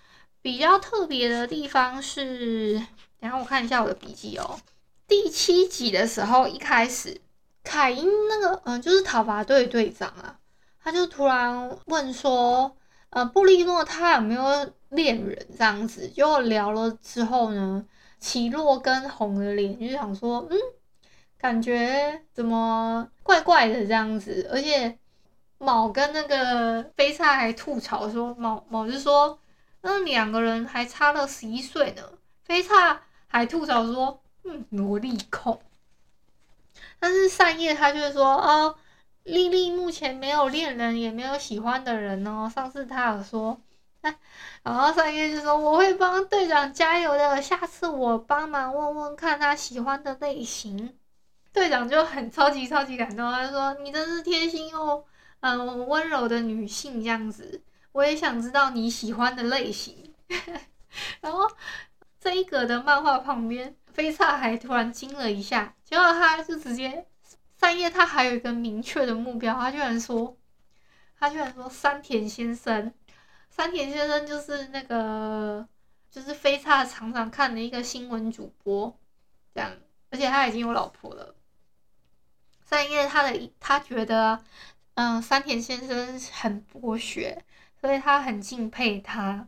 比较特别的地方是，等下我看一下我的笔记哦。第七集的时候，一开始，凯因那个，嗯、就是讨伐队队长啊，他就突然问说，呃，布利诺他有没有？恋人这样子，就聊了之后呢，奇洛跟红的脸就想说，嗯，感觉怎么怪怪的这样子，而且卯跟那个飞叉还吐槽说，卯卯就说，那两个人还差了十一岁呢，飞叉还吐槽说，嗯，萝莉控，但是善叶他就是说，哦，莉莉目前没有恋人，也没有喜欢的人哦，上次他有说。然后三叶就说：“我会帮队长加油的，下次我帮忙问问看他喜欢的类型。”队长就很超级超级感动，他说：“你真是贴心又嗯温柔的女性，这样子，我也想知道你喜欢的类型。”然后这一格的漫画旁边，飞叉还突然惊了一下，结果他就直接三叶他还有一个明确的目标，他居然说，他居然说山田先生。山田先生就是那个，就是飞叉常常看的一个新闻主播，这样，而且他已经有老婆了。三叶他的他觉得，嗯，山田先生很博学，所以他很敬佩他。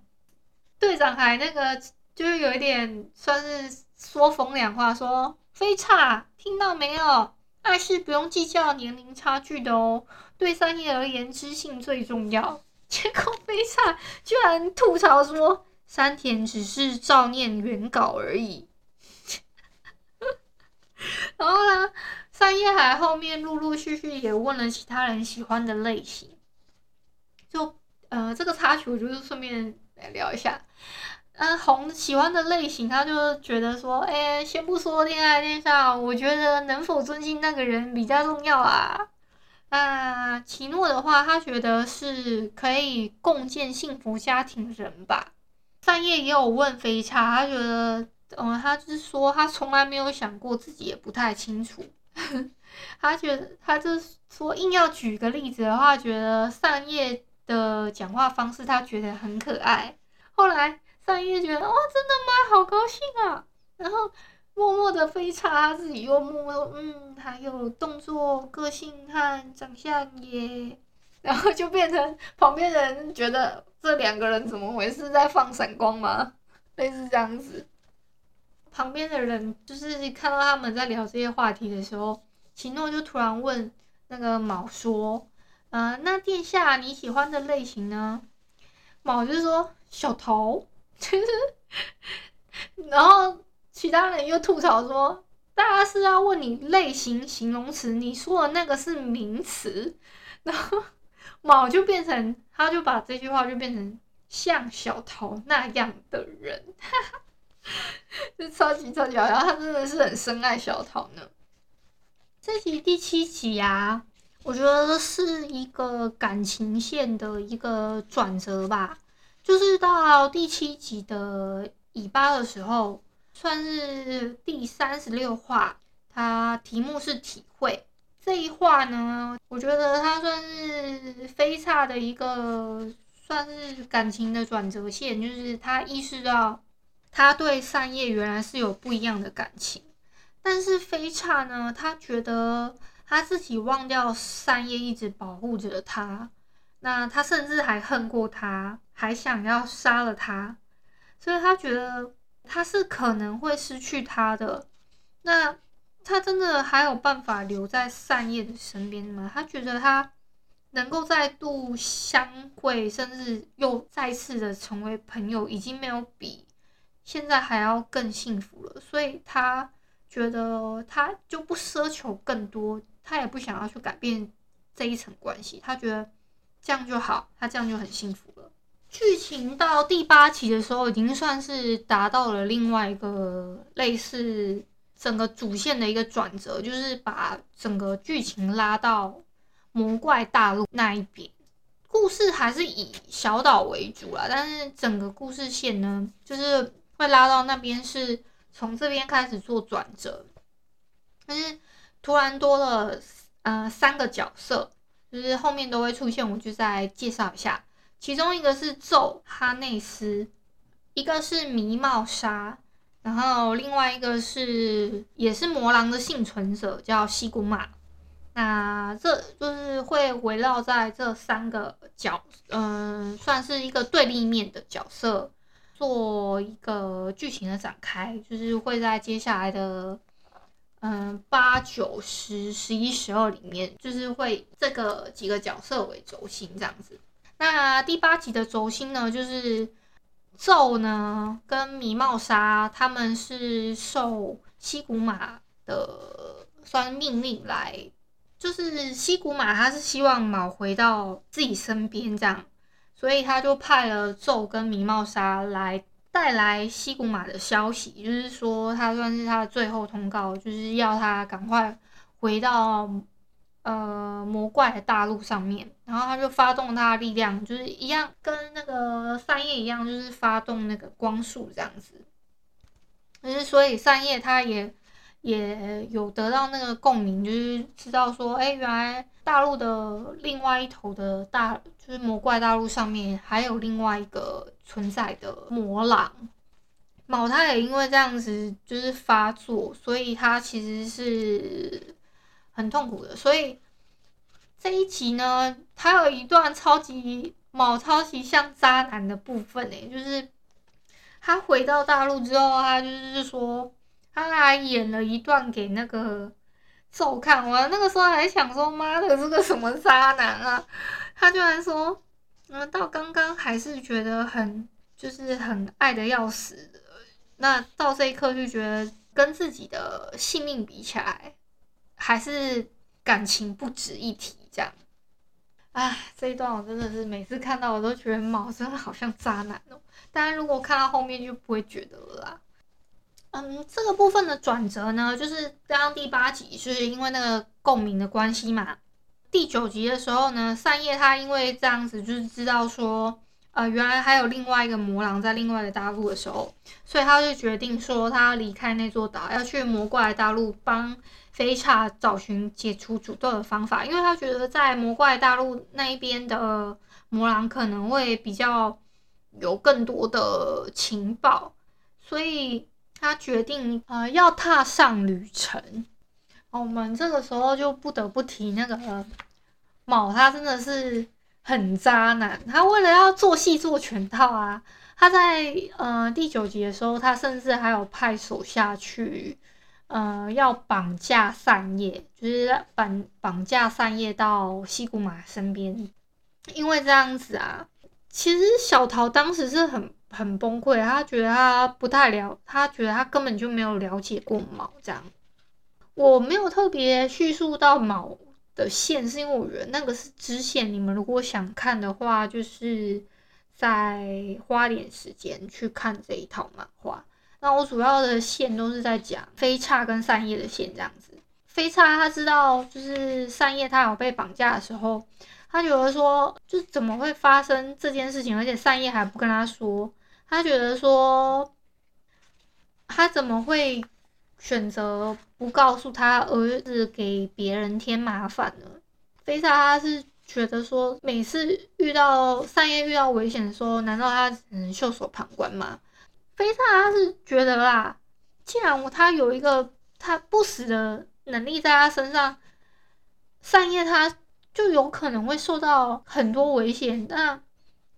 队长还那个，就是有一点算是说风凉话，说飞叉听到没有？爱是不用计较年龄差距的哦，对三叶而言，知性最重要。结果飞叉居然吐槽说，山田只是照念原稿而已。然后呢，三叶还后面陆陆续续也问了其他人喜欢的类型。就呃，这个插曲我就是顺便来聊一下。嗯、呃，红喜欢的类型，他就觉得说，哎，先不说恋爱恋上，我觉得能否尊敬那个人比较重要啊。那奇诺的话，他觉得是可以共建幸福家庭人吧。三叶也有问飞叉，他觉得，嗯，他就是说他从来没有想过，自己也不太清楚。他觉得，他就是说硬要举个例子的话，觉得三叶的讲话方式他觉得很可爱。后来三叶觉得，哇，真的吗？好高兴啊！然后。默默的飞叉，他自己又默默嗯，还有动作、个性和长相耶，然后就变成旁边人觉得这两个人怎么回事，在放闪光吗？类似这样子。旁边的人就是看到他们在聊这些话题的时候，奇诺就突然问那个卯说：“呃，那殿下你喜欢的类型呢？”卯就说：“小桃。”然后。其他人又吐槽说：“大家是要问你类型形容词，你说的那个是名词。”然后卯就变成，他就把这句话就变成像小桃那样的人，哈哈，就超级超级好笑。他真的是很深爱小桃呢。这集第七集啊，我觉得是一个感情线的一个转折吧，就是到第七集的尾巴的时候。算是第三十六话，它题目是体会，这一话呢，我觉得他算是飞差的一个，算是感情的转折线，就是他意识到他对善叶原来是有不一样的感情，但是飞差呢，他觉得他自己忘掉善叶一直保护着他，那他甚至还恨过他，还想要杀了他，所以他觉得他是可能会失去他的，那。他真的还有办法留在善叶的身边吗？他觉得他能够再度相会，甚至又再次的成为朋友，已经没有比现在还要更幸福了。所以他觉得他就不奢求更多，他也不想要去改变这一层关系。他觉得这样就好，他这样就很幸福。剧情到第八集的时候，已经算是达到了另外一个类似。整个主线的一个转折，就是把整个剧情拉到魔怪大陆那一边。故事还是以小岛为主啦，但是整个故事线呢，就是会拉到那边，是从这边开始做转折。但是突然多了呃三个角色，就是后面都会出现，我就再介绍一下。其中一个是咒哈内斯，一个是迷帽沙。然后另外一个是也是魔狼的幸存者，叫西古马。那这就是会围绕在这三个角，嗯、算是一个对立面的角色，做一个剧情的展开，就是会在接下来的嗯八九十十一十二里面，就是会这个几个角色为轴心这样子。那第八集的轴心呢，就是。咒呢，跟迷茂沙他们是受西古马的算命令来，就是西古马他是希望卯回到自己身边这样，所以他就派了咒跟迷帽纱来带来西古马的消息，就是说他算是他的最后通告，就是要他赶快回到。呃，魔怪的大陆上面，然后他就发动他的力量，就是一样跟那个善叶一样，就是发动那个光束这样子。就是所以三叶他也也有得到那个共鸣，就是知道说，哎，原来大陆的另外一头的大，就是魔怪大陆上面还有另外一个存在的魔狼。卯他也因为这样子就是发作，所以他其实是。很痛苦的，所以这一集呢，他有一段超级某超级像渣男的部分诶，就是他回到大陆之后，他就是说他还演了一段给那个咒看，我那个时候还想说妈的，这个什么渣男啊？他居然说，嗯，到刚刚还是觉得很就是很爱的要死的，那到这一刻就觉得跟自己的性命比起来。还是感情不值一提，这样。哎，这一段我真的是每次看到我都觉得毛真的好像渣男哦。但是如果看到后面就不会觉得了啦。嗯，这个部分的转折呢，就是刚刚第八集是因为那个共鸣的关系嘛。第九集的时候呢，善叶他因为这样子就是知道说，呃，原来还有另外一个魔狼在另外的大陆的时候，所以他就决定说他要离开那座岛，要去魔怪大陆帮。飞差找寻解除诅咒的方法，因为他觉得在魔怪大陆那一边的魔狼可能会比较有更多的情报，所以他决定呃要踏上旅程。我们这个时候就不得不提那个卯，他真的是很渣男。他为了要做戏做全套啊，他在呃第九集的时候，他甚至还有派手下去。呃，要绑架善叶，就是绑绑架善叶到西古马身边，因为这样子啊，其实小桃当时是很很崩溃，他觉得他不太了，他觉得他根本就没有了解过卯这样。我没有特别叙述到卯的线，是因为我觉得那个是支线，你们如果想看的话，就是再花点时间去看这一套漫画。那我主要的线都是在讲飞叉跟善叶的线这样子。飞叉他知道就是善叶他有被绑架的时候，他觉得说就怎么会发生这件事情，而且善叶还不跟他说，他觉得说他怎么会选择不告诉他儿子给别人添麻烦呢？飞叉他是觉得说，每次遇到善叶遇到危险的时候，难道他只能袖手旁观吗？菲萨他是觉得啦，既然我他有一个他不死的能力在他身上，善叶他就有可能会受到很多危险。那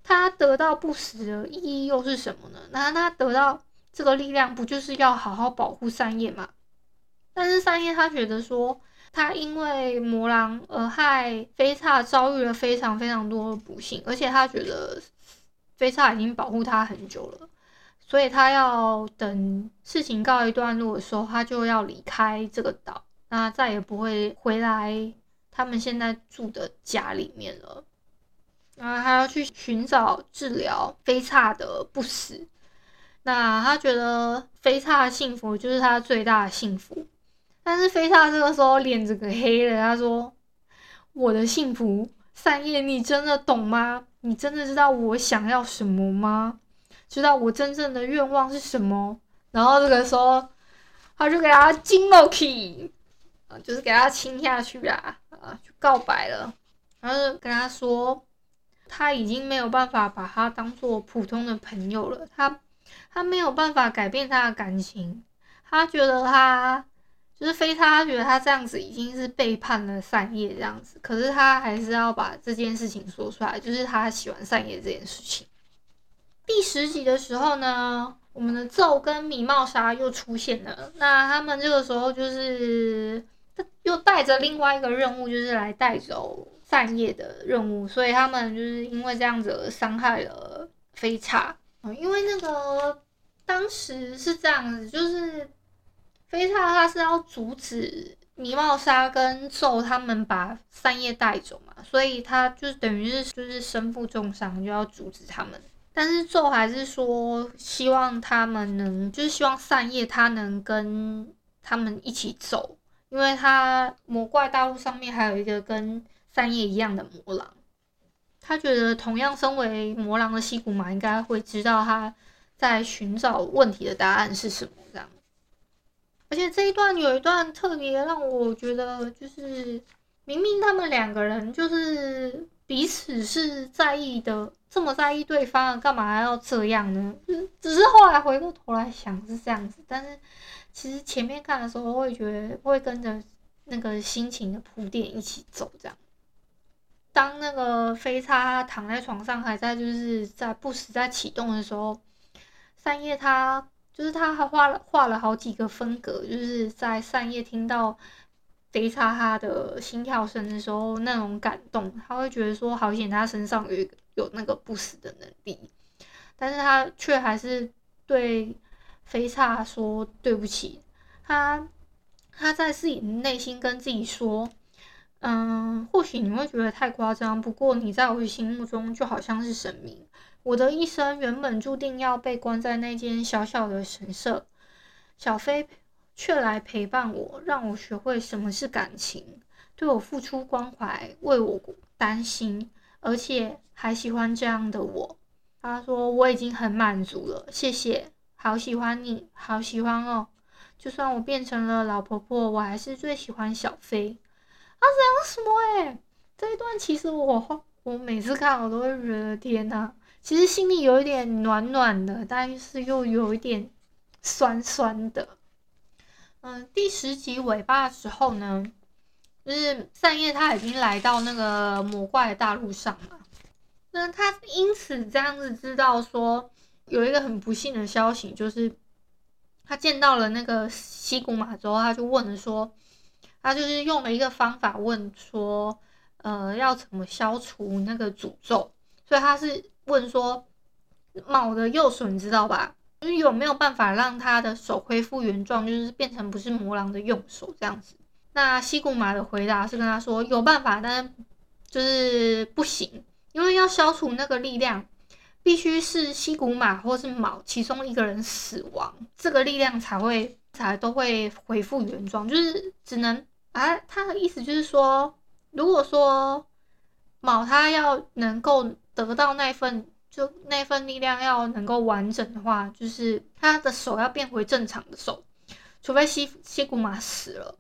他得到不死的意义又是什么呢？那他得到这个力量，不就是要好好保护善叶吗？但是善叶他觉得说，他因为魔狼而害菲萨遭遇了非常非常多的不幸，而且他觉得菲萨已经保护他很久了，所以他要等事情告一段落的时候，他就要离开这个岛，那再也不会回来他们现在住的家里面了。然后他要去寻找治疗菲差的不死，那他觉得菲差的幸福就是他最大的幸福。但是菲差这个时候脸整个黑了，他说：“我的幸福，三叶，你真的懂吗？你真的知道我想要什么吗？知道我真正的愿望是什么？”然后这个时候，他就给他亲了去，啊，就是给他亲下去啊，啊，就告白了。然后就跟他说，他已经没有办法把他当做普通的朋友了，他他没有办法改变他的感情，他觉得他。就是非，他觉得他这样子已经是背叛了善叶这样子，可是他还是要把这件事情说出来，就是他喜欢善叶这件事情。第十集的时候呢，我们的咒跟米茂纱又出现了，那他们这个时候就是又带着另外一个任务，就是来带走善叶的任务，所以他们就是因为这样子而伤害了飞叉。嗯，因为那个当时是这样子，就是。飞叉他是要阻止米帽纱跟咒他们把三叶带走嘛，所以他就等于是就是身负重伤，就要阻止他们。但是咒还是说希望他们能，就是希望善叶他能跟他们一起走，因为他魔怪大陆上面还有一个跟善叶一样的魔狼，他觉得同样身为魔狼的西谷马应该会知道他在寻找问题的答案是什么这样。而且这一段有一段特别让我觉得，就是明明他们两个人就是彼此是在意的，这么在意对方，干嘛要这样呢？只是后来回过头来想是这样子，但是其实前面看的时候会觉得会跟着那个心情的铺垫一起走，这样。当那个菲萨躺在床上还在就是在不时在启动的时候，善叶他。就是他还画了画了好几个分格，就是在善叶听到菲萨他的心跳声的时候那种感动，他会觉得说好险他身上有有那个不死的能力，但是他却还是对菲叉说对不起，他他在自己的内心跟自己说，嗯，或许你会觉得太夸张，不过你在我心目中就好像是神明。我的一生原本注定要被关在那间小小的神社，小飞却来陪伴我，让我学会什么是感情，对我付出关怀，为我担心，而且还喜欢这样的我。他说我已经很满足了，谢谢，好喜欢你，好喜欢哦。就算我变成了老婆婆，我还是最喜欢小飞。啊，这样说诶，这一段其实我我每次看我都会觉得天呐。其实心里有一点暖暖的，但是又有一点酸酸的。嗯，第十集尾巴的时候呢，就是善叶他已经来到那个魔怪的大陆上了。那他因此这样子知道说，有一个很不幸的消息，就是他见到了那个西古马之后，他就问了说，他就是用了一个方法问说，呃，要怎么消除那个诅咒？所以他是。问说，卯的右手你知道吧？就是有没有办法让他的手恢复原状，就是变成不是魔狼的右手这样子？那西谷马的回答是跟他说有办法，但是就是不行，因为要消除那个力量，必须是西谷马或是卯其中一个人死亡，这个力量才会才都会恢复原状，就是只能啊，他的意思就是说，如果说卯他要能够。得到那份就那份力量要能够完整的话，就是他的手要变回正常的手，除非西西古玛死了，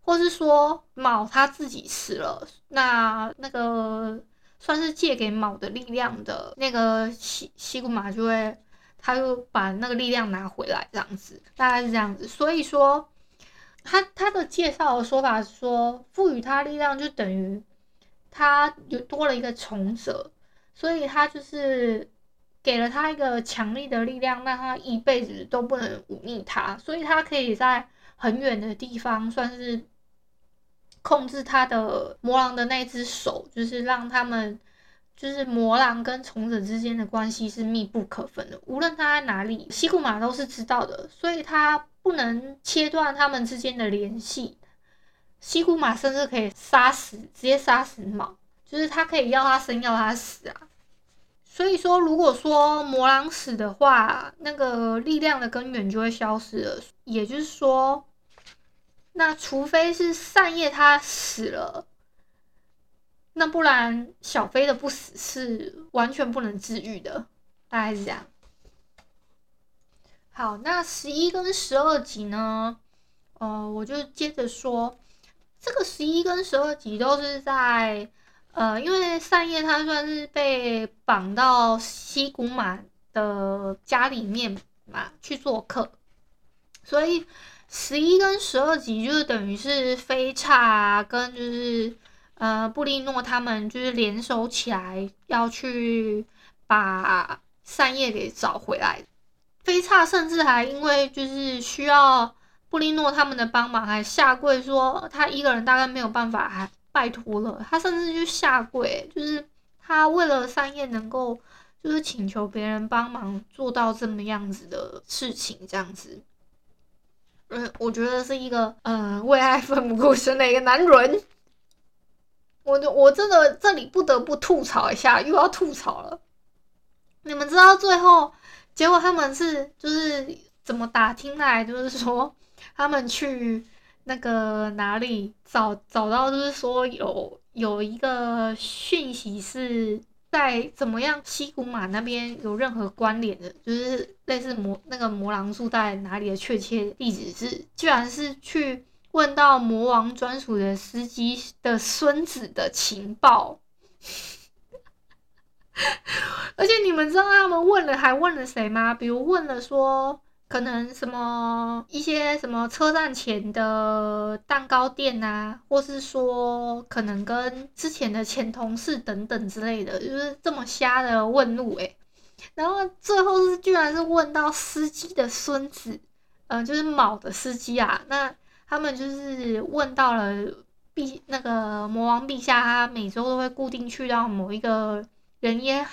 或是说卯他自己死了，那那个算是借给卯的力量的那个西西古玛就会，他就把那个力量拿回来，这样子，大概是这样子。所以说，他他的介绍的说法是说，赋予他力量就等于他有多了一个从者，所以他就是。给了他一个强力的力量，让他一辈子都不能忤逆他，所以他可以在很远的地方算是控制他的魔狼的那只手，就是让他们就是魔狼跟虫子之间的关系是密不可分的，无论他在哪里，西古玛都是知道的，所以他不能切断他们之间的联系。西古玛甚至可以杀死，直接杀死卯，就是他可以要他生，要他死啊。所以说，如果说魔狼死的话，那个力量的根源就会消失了。也就是说，那除非是善叶他死了，那不然小飞的不死是完全不能治愈的。大概是这样。好，那十一跟十二集呢？呃，我就接着说，这个十一跟十二集都是在。呃，因为善叶他算是被绑到西古玛的家里面嘛去做客，所以十一跟十二集就是等于是飞叉跟就是呃布利诺他们就是联手起来要去把善叶给找回来。飞叉甚至还因为就是需要布利诺他们的帮忙，还下跪说他一个人大概没有办法还。拜托了，他甚至就下跪，就是他为了三叶能够，就是请求别人帮忙做到这么样子的事情，这样子，嗯，我觉得是一个嗯为爱奋不顾身的一个男人。我我真的这里不得不吐槽一下，又要吐槽了。你们知道最后结果他们是就是怎么打听来，就是说他们去。那个哪里找找到，就是说有有一个讯息是在怎么样西古玛那边有任何关联的，就是类似魔那个魔狼住在哪里的确切地址是，居然是去问到魔王专属的司机的孙子的情报，而且你们知道他们问了还问了谁吗？比如问了说。可能什么一些什么车站前的蛋糕店啊，或是说可能跟之前的前同事等等之类的，就是这么瞎的问路诶、然后最后是居然是问到司机的孙子，嗯、就是卯的司机啊。那他们就是问到了陛那个魔王陛下，他每周都会固定去到某一个人烟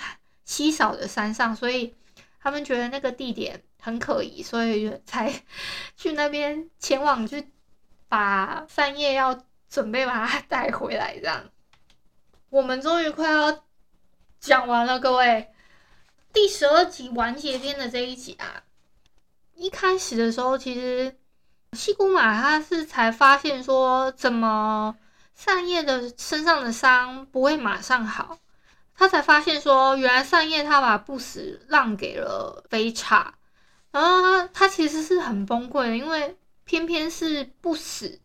稀少的山上，所以他们觉得那个地点。很可疑，所以就才 去那边前往去把善叶要准备把他带回来。这样，我们终于快要讲完了，各位。第十二集完结篇的这一集啊，一开始的时候，其实西古玛他是才发现说，怎么善叶的身上的伤不会马上好，他才发现说，原来善叶他把不死让给了飞叉。然后他他其实是很崩溃的，因为偏偏是不死，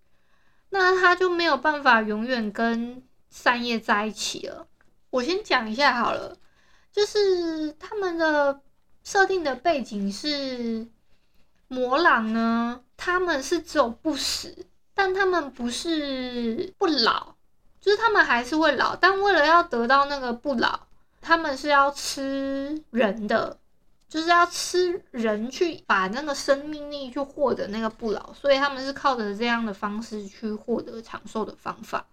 那他就没有办法永远跟三叶在一起了。我先讲一下好了，就是他们的设定的背景是魔狼呢，他们是只有不死，但他们不是不老，就是他们还是会老，但为了要得到那个不老，他们是要吃人的。就是要吃人去把那个生命力去获得那个不老，所以他们是靠着这样的方式去获得长寿的方法。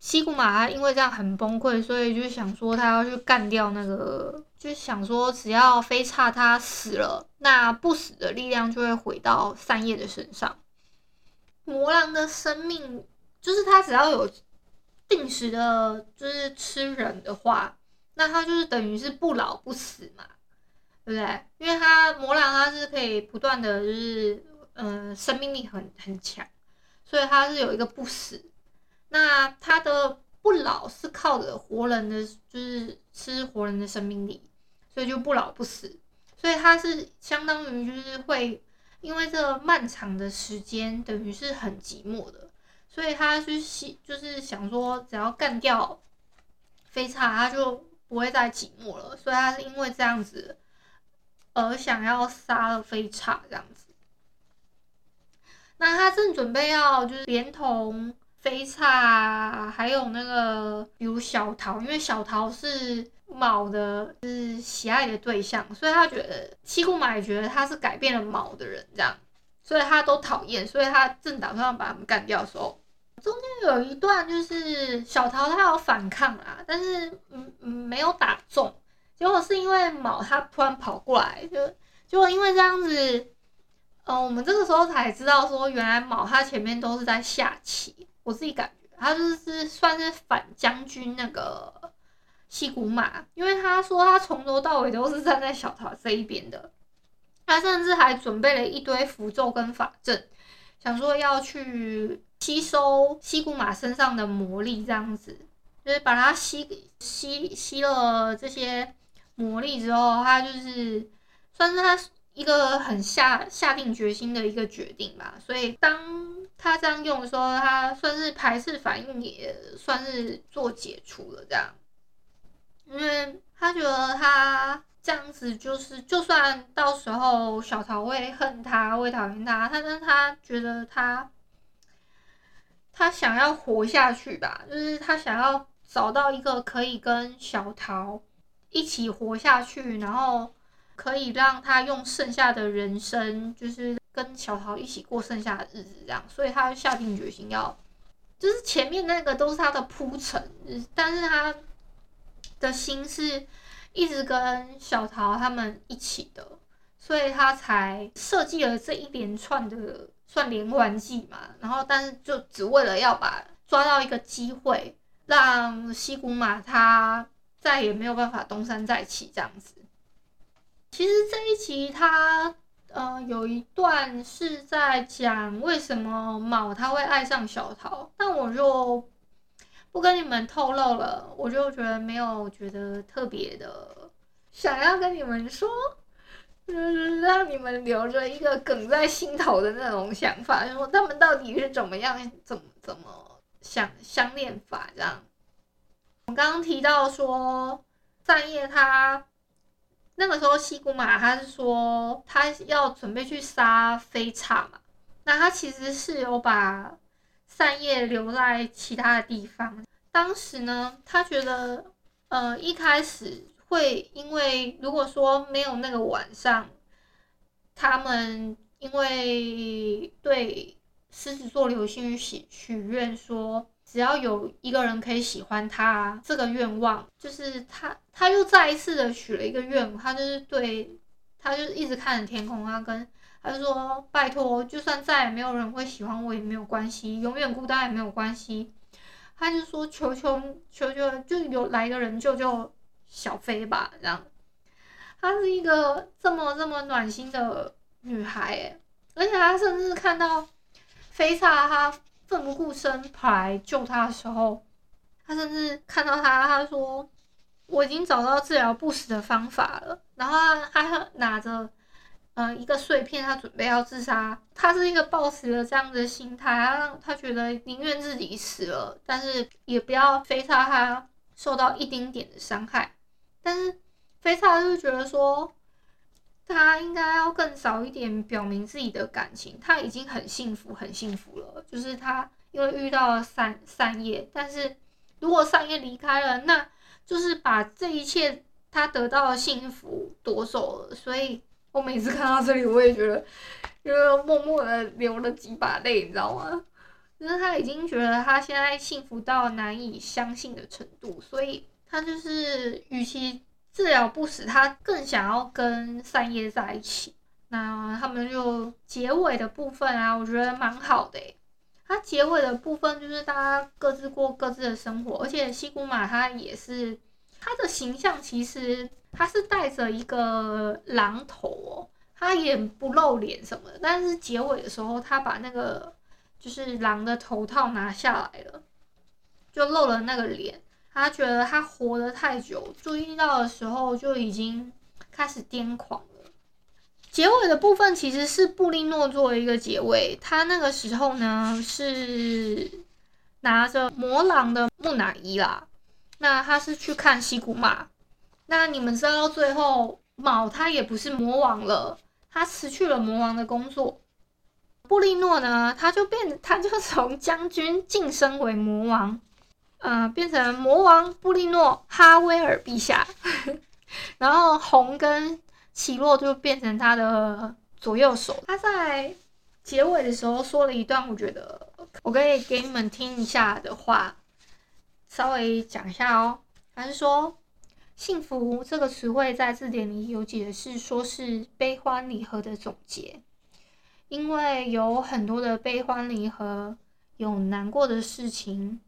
西古玛他因为这样很崩溃，所以就想说他要去干掉那个，就想说只要飞叉他死了，那不死的力量就会回到三叶的身上。魔狼的生命就是他只要有定时的，就是吃人的话，那他就是等于是不老不死嘛。对不对？因为他魔狼他是可以不断的就是，嗯、呃，生命力很很强，所以他是有一个不死。那他的不老是靠着活人的，就是吃活人的生命力，所以就不老不死。所以他是相当于就是会因为这漫长的时间等于是很寂寞的，所以他去西就是想说，只要干掉飞叉，他就不会再寂寞了。所以他是因为这样子而想要杀了飞叉这样子。那他正准备要就是连同飞叉，还有那个比如小桃，因为小桃是。卯的就是喜爱的对象，所以他觉得西谷马也觉得他是改变了卯的人，这样，所以他都讨厌，所以他正打算把他们干掉的时候，中间有一段就是小桃他有反抗啊，但是嗯没有打中，结果是因为卯他突然跑过来，就结果因为这样子，嗯、呃，我们这个时候才知道说原来卯他前面都是在下棋，我自己感觉他就是算是反将军那个。西古马，因为他说他从头到尾都是站在小桃这一边的，他甚至还准备了一堆符咒跟法阵，想说要去吸收西古马身上的魔力，这样子，就是把他吸吸吸了这些魔力之后，他就是算是他一个很下下定决心的一个决定吧。所以当他这样用的时候，他算是排斥反应，也算是做解除了这样。因为他觉得他这样子就是，就算到时候小桃会恨他，会讨厌他，但是他觉得他他想要活下去吧，就是他想要找到一个可以跟小桃一起活下去，然后可以让他用剩下的人生，就是跟小桃一起过剩下的日子，这样，所以他下定决心要，就是前面那个都是他的铺陈，但是他。的心是一直跟小桃他们一起的，所以他才设计了这一连串的算连环计嘛。然后，但是就只为了要把抓到一个机会，让西古马他再也没有办法东山再起这样子。其实这一集他呃有一段是在讲为什么卯他会爱上小桃，但我就。不跟你们透露了，我就觉得没有觉得特别的想要跟你们说，嗯，让你们留着一个梗在心头的那种想法，说他们到底是怎么样，怎么怎么想相恋法这样。我刚刚提到说，善叶他那个时候西古马他是说他要准备去杀飞叉嘛，那他其实是有把。善叶留在其他的地方。当时呢，他觉得，呃，一开始会因为如果说没有那个晚上，他们因为对狮子座流星雨许许愿说，只要有一个人可以喜欢他，这个愿望就是他，他又再一次的许了一个愿，他就是对，他就一直看着天空，他跟。他就说：“拜托，就算再也没有人会喜欢我也没有关系，永远孤单也没有关系。”他就说：“求求求求，就有来个人救救小飞吧。”这样，她是一个这么这么暖心的女孩，而且她甚至看到飞差他奋不顾身跑来救他的时候，他甚至看到他，他说：“我已经找到治疗不死的方法了。”然后他还拿着。呃，一个碎片，他准备要自杀，他是一个抱持了这样的心态，他让他觉得宁愿自己死了，但是也不要飞差他受到一丁点的伤害。但是飞差就觉得说，他应该要更早一点表明自己的感情，他已经很幸福，很幸福了。就是他因为遇到了善善叶，但是如果善叶离开了，那就是把这一切他得到的幸福夺走了，所以。我每次看到这里，我也觉得，就是默默的流了几把泪，你知道吗？就是他已经觉得他现在幸福到难以相信的程度，所以他就是与其治疗不死，他更想要跟三叶在一起。那他们就结尾的部分啊，我觉得蛮好的。他结尾的部分就是大家各自过各自的生活，而且西古马他也是他的形象，其实。他是戴着一个狼头哦，他也不露脸什么的，但是结尾的时候，他把那个就是狼的头套拿下来了，就露了那个脸。他觉得他活得太久，注意到的时候就已经开始癫狂了。结尾的部分其实是布利诺做的一个结尾，他那个时候呢是拿着魔狼的木乃伊啦，那他是去看西古玛，那你们知道最后卯他也不是魔王了，他辞去了魔王的工作，布利诺呢他就变，他就从将军晋升为魔王，呃，变成魔王布利诺哈威尔陛下，然后红跟。奇洛就变成他的左右手。他在结尾的时候说了一段，我觉得我可以给你们听一下的话，稍微讲一下哦。他是说，幸福这个词汇在字典里有解释，说是悲欢离合的总结，因为有很多的悲欢离合，有难过的事情，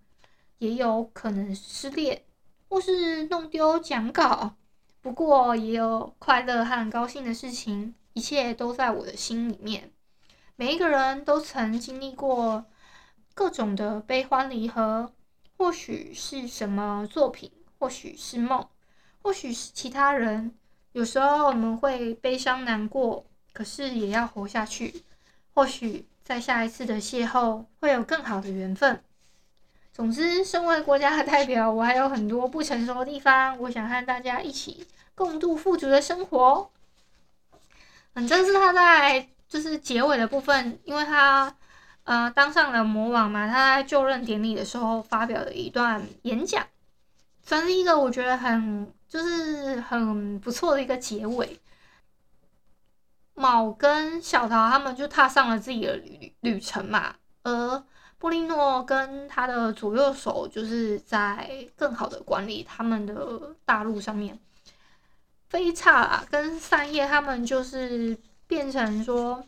也有可能失恋，或是弄丢讲稿。不过也有快乐和高兴的事情，一切都在我的心里面。每一个人都曾经历过各种的悲欢离合，或许是什么作品，或许是梦，或许是其他人。有时候我们会悲伤难过，可是也要活下去。或许在下一次的邂逅会有更好的缘分。总之，身为国家的代表，我还有很多不成熟的地方，我想和大家一起。共度富足的生活。嗯，这是他在就是结尾的部分，因为他呃当上了魔王嘛，他在就任典礼的时候发表了一段演讲，算是一个我觉得很就是很不错的一个结尾。卯跟小桃他们就踏上了自己的旅旅程嘛，而布利诺跟他的左右手就是在更好的管理他们的大陆上面。飞刹，跟善叶他们就是变成说，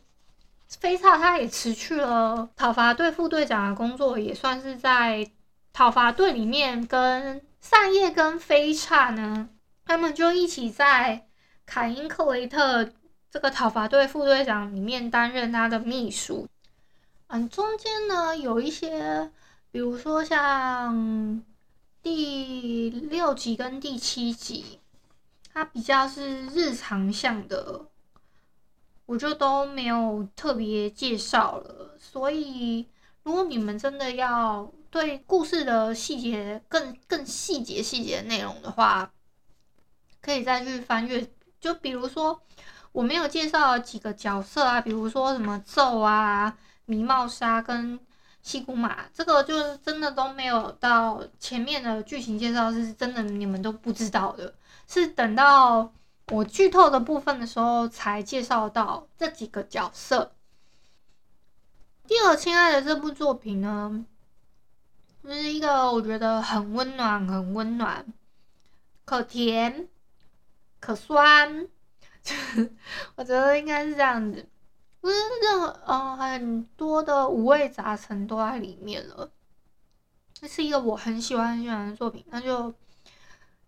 飞刹他也辞去了讨伐队副队长的工作，也算是在讨伐队里面跟善叶跟飞刹呢，他们就一起在凯因克雷特这个讨伐队副队长里面担任他的秘书。嗯，中间呢有一些，比如说像第六集跟第七集。它比较是日常向的，我就都没有特别介绍了。所以，如果你们真的要对故事的细节更更细节细节内容的话，可以再去翻阅。就比如说，我没有介绍几个角色啊，比如说什么咒啊、迷帽纱跟西古玛，这个就是真的都没有到前面的剧情介绍，是真的你们都不知道的。是等到我剧透的部分的时候才介绍到这几个角色。第二，亲爱的这部作品呢，就是一个我觉得很温暖、很温暖，可甜可酸，我觉得应该是这样子，不是任何嗯很多的五味杂陈都在里面了。这是一个我很喜欢很喜欢的作品，那就。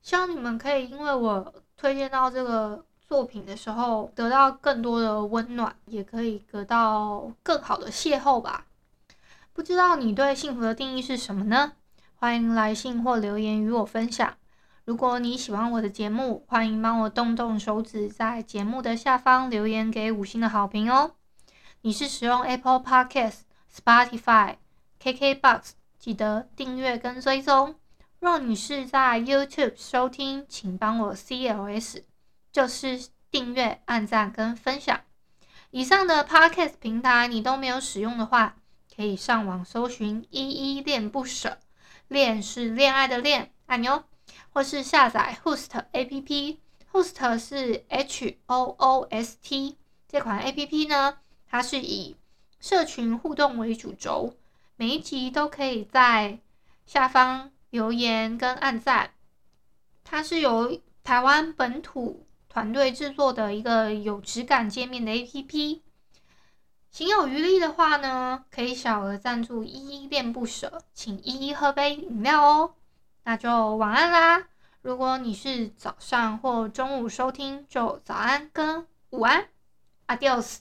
希望你们可以因为我推荐到这个作品的时候，得到更多的温暖，也可以得到更好的邂逅吧。不知道你对幸福的定义是什么呢？欢迎来信或留言与我分享。如果你喜欢我的节目，欢迎帮我动动手指，在节目的下方留言给五星的好评哦。你是使用 Apple Podcasts、Spotify、KKBox，记得订阅跟追踪。若你是在 YouTube 收听，请帮我 CLS，就是订阅、按赞跟分享。以上的 Podcast 平台你都没有使用的话，可以上网搜寻“依依恋不舍”，恋是恋爱的恋，按钮，或是下载 Host APP，Host 是 H O O S T 这款 APP 呢，它是以社群互动为主轴，每一集都可以在下方。留言跟按赞，它是由台湾本土团队制作的一个有质感界面的 APP。行有余力的话呢，可以小额赞助依依恋不舍，请依依喝杯饮料哦。那就晚安啦！如果你是早上或中午收听，就早安跟午安，Adios。